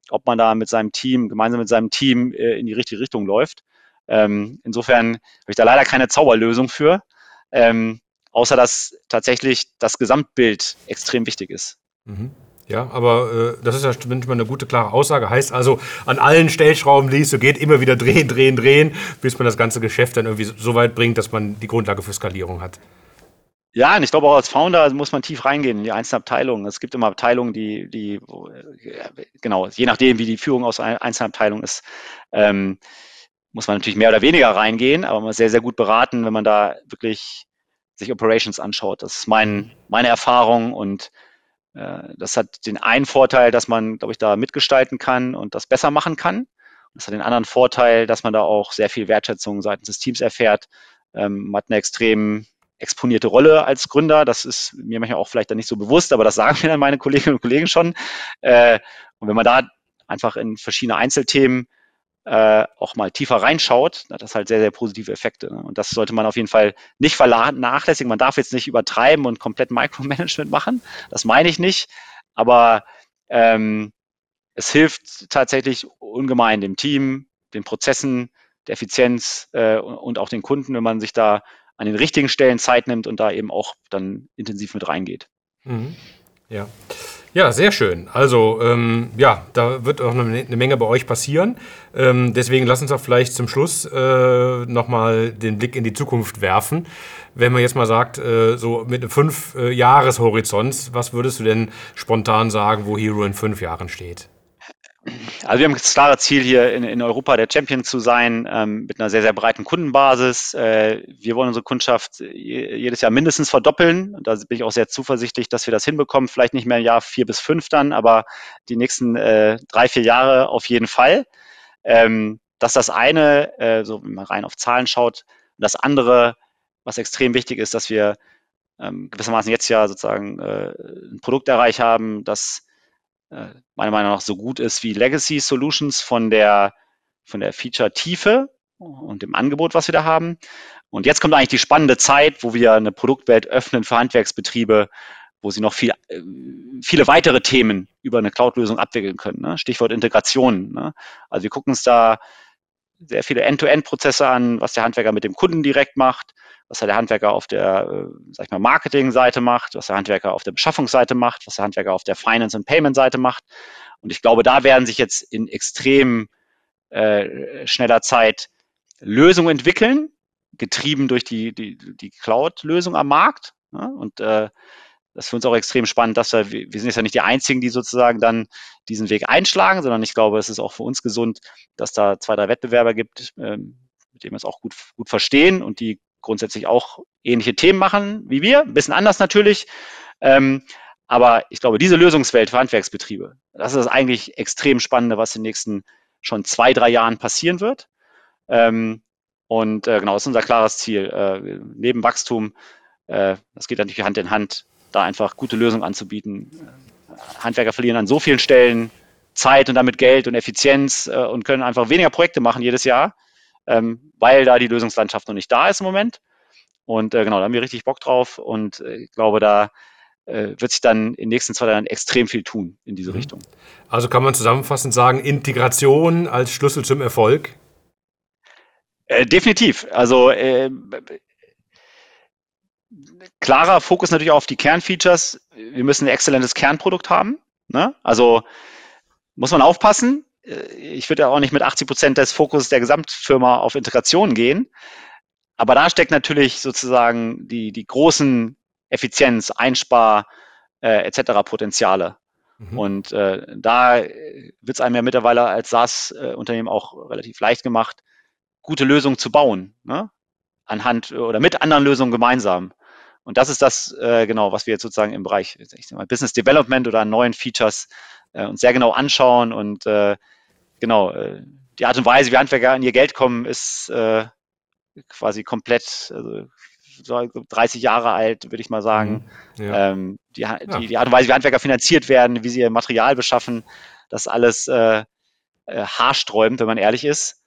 ob man da mit seinem Team, gemeinsam mit seinem Team äh, in die richtige Richtung läuft. Ähm, insofern habe ich da leider keine Zauberlösung für. Ähm, außer dass tatsächlich das Gesamtbild extrem wichtig ist. Mhm. Ja, aber äh, das ist ja zumindest mal eine gute, klare Aussage. Heißt also, an allen Stellschrauben liest du, geht immer wieder drehen, drehen, drehen, bis man das ganze Geschäft dann irgendwie so weit bringt, dass man die Grundlage für Skalierung hat. Ja, und ich glaube auch als Founder muss man tief reingehen in die einzelnen Abteilungen. Es gibt immer Abteilungen, die, die genau, je nachdem, wie die Führung aus einzelnen Abteilungen ist, ähm, muss man natürlich mehr oder weniger reingehen, aber man ist sehr, sehr gut beraten, wenn man da wirklich sich Operations anschaut. Das ist mein, meine Erfahrung und äh, das hat den einen Vorteil, dass man, glaube ich, da mitgestalten kann und das besser machen kann. Das hat den anderen Vorteil, dass man da auch sehr viel Wertschätzung seitens des Teams erfährt. Ähm, man hat eine extrem exponierte Rolle als Gründer. Das ist mir manchmal auch vielleicht dann nicht so bewusst, aber das sagen mir dann meine Kolleginnen und Kollegen schon. Äh, und wenn man da einfach in verschiedene Einzelthemen äh, auch mal tiefer reinschaut, hat das halt sehr, sehr positive Effekte. Ne? Und das sollte man auf jeden Fall nicht vernachlässigen. Man darf jetzt nicht übertreiben und komplett Micromanagement machen. Das meine ich nicht. Aber ähm, es hilft tatsächlich ungemein dem Team, den Prozessen, der Effizienz äh, und auch den Kunden, wenn man sich da an den richtigen Stellen Zeit nimmt und da eben auch dann intensiv mit reingeht. Mhm. Ja. Ja, sehr schön. Also, ähm, ja, da wird auch eine, Menge bei euch passieren. Ähm, deswegen lass uns auch vielleicht zum Schluss äh, nochmal den Blick in die Zukunft werfen. Wenn man jetzt mal sagt, äh, so mit einem Fünf-Jahres-Horizont, was würdest du denn spontan sagen, wo Hero in fünf Jahren steht? Also wir haben das klare Ziel hier in, in Europa der Champion zu sein, ähm, mit einer sehr, sehr breiten Kundenbasis. Äh, wir wollen unsere Kundschaft jedes Jahr mindestens verdoppeln. Da bin ich auch sehr zuversichtlich, dass wir das hinbekommen. Vielleicht nicht mehr im Jahr vier bis fünf dann, aber die nächsten äh, drei, vier Jahre auf jeden Fall. Ähm, das das eine, äh, so wenn man rein auf Zahlen schaut. Das andere, was extrem wichtig ist, dass wir ähm, gewissermaßen jetzt ja sozusagen äh, ein Produkterreich haben, das meiner Meinung nach so gut ist wie Legacy Solutions von der, von der Feature-Tiefe und dem Angebot, was wir da haben. Und jetzt kommt eigentlich die spannende Zeit, wo wir eine Produktwelt öffnen für Handwerksbetriebe, wo sie noch viel, äh, viele weitere Themen über eine Cloud-Lösung abwickeln können. Ne? Stichwort Integration. Ne? Also wir gucken uns da sehr viele End-to-End-Prozesse an, was der Handwerker mit dem Kunden direkt macht, was der Handwerker auf der, äh, sag ich mal, Marketing-Seite macht, was der Handwerker auf der Beschaffungsseite macht, was der Handwerker auf der Finance- und Payment-Seite macht. Und ich glaube, da werden sich jetzt in extrem äh, schneller Zeit Lösungen entwickeln, getrieben durch die, die, die Cloud-Lösung am Markt. Ja? Und äh, das ist für uns auch extrem spannend, dass wir, wir sind jetzt ja nicht die Einzigen, die sozusagen dann diesen Weg einschlagen, sondern ich glaube, es ist auch für uns gesund, dass da zwei, drei Wettbewerber gibt, ähm, mit denen wir es auch gut, gut verstehen und die grundsätzlich auch ähnliche Themen machen wie wir, ein bisschen anders natürlich. Ähm, aber ich glaube, diese Lösungswelt für Handwerksbetriebe, das ist das eigentlich extrem Spannende, was in den nächsten schon zwei, drei Jahren passieren wird. Ähm, und äh, genau, das ist unser klares Ziel. Äh, neben Wachstum, äh, das geht natürlich Hand in Hand, da einfach gute Lösungen anzubieten. Handwerker verlieren an so vielen Stellen Zeit und damit Geld und Effizienz äh, und können einfach weniger Projekte machen jedes Jahr, ähm, weil da die Lösungslandschaft noch nicht da ist im Moment. Und äh, genau, da haben wir richtig Bock drauf und äh, ich glaube, da äh, wird sich dann in den nächsten zwei Jahren extrem viel tun in diese mhm. Richtung. Also kann man zusammenfassend sagen, Integration als Schlüssel zum Erfolg? Äh, definitiv. Also äh, klarer Fokus natürlich auf die Kernfeatures. Wir müssen ein exzellentes Kernprodukt haben. Ne? Also muss man aufpassen. Ich würde ja auch nicht mit 80 Prozent des Fokus der Gesamtfirma auf Integration gehen. Aber da steckt natürlich sozusagen die, die großen Effizienz, Einspar äh, etc. Potenziale. Mhm. Und äh, da wird es einem ja mittlerweile als SaaS-Unternehmen auch relativ leicht gemacht, gute Lösungen zu bauen. Ne? Anhand oder mit anderen Lösungen gemeinsam. Und das ist das, äh, genau, was wir jetzt sozusagen im Bereich ich mal, Business Development oder neuen Features äh, uns sehr genau anschauen. Und äh, genau, äh, die Art und Weise, wie Handwerker an ihr Geld kommen, ist äh, quasi komplett, also 30 Jahre alt, würde ich mal sagen. Mhm. Ja. Ähm, die, die, die, Art und Weise, wie Handwerker finanziert werden, wie sie ihr Material beschaffen, das alles äh, äh, haarsträubend, wenn man ehrlich ist.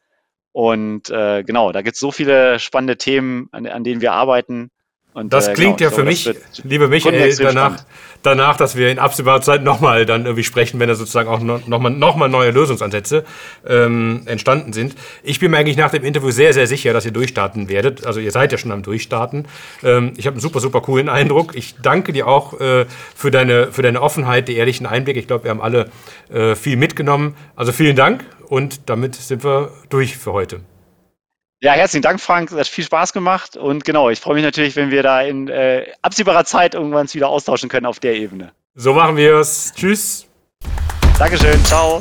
Und äh, genau, da gibt es so viele spannende Themen, an, an denen wir arbeiten. Und, das äh, klingt genau, ja für mich, liebe Michael, danach, danach, dass wir in absehbarer Zeit nochmal dann irgendwie sprechen, wenn da sozusagen auch nochmal noch mal neue Lösungsansätze ähm, entstanden sind. Ich bin mir eigentlich nach dem Interview sehr, sehr sicher, dass ihr durchstarten werdet. Also ihr seid ja schon am Durchstarten. Ähm, ich habe einen super, super coolen Eindruck. Ich danke dir auch äh, für, deine, für deine Offenheit, die ehrlichen Einblicke. Ich glaube, wir haben alle äh, viel mitgenommen. Also vielen Dank und damit sind wir durch für heute. Ja, herzlichen Dank, Frank. Es hat viel Spaß gemacht. Und genau, ich freue mich natürlich, wenn wir da in äh, absehbarer Zeit irgendwann wieder austauschen können auf der Ebene. So machen wir es. Tschüss. Dankeschön. Ciao.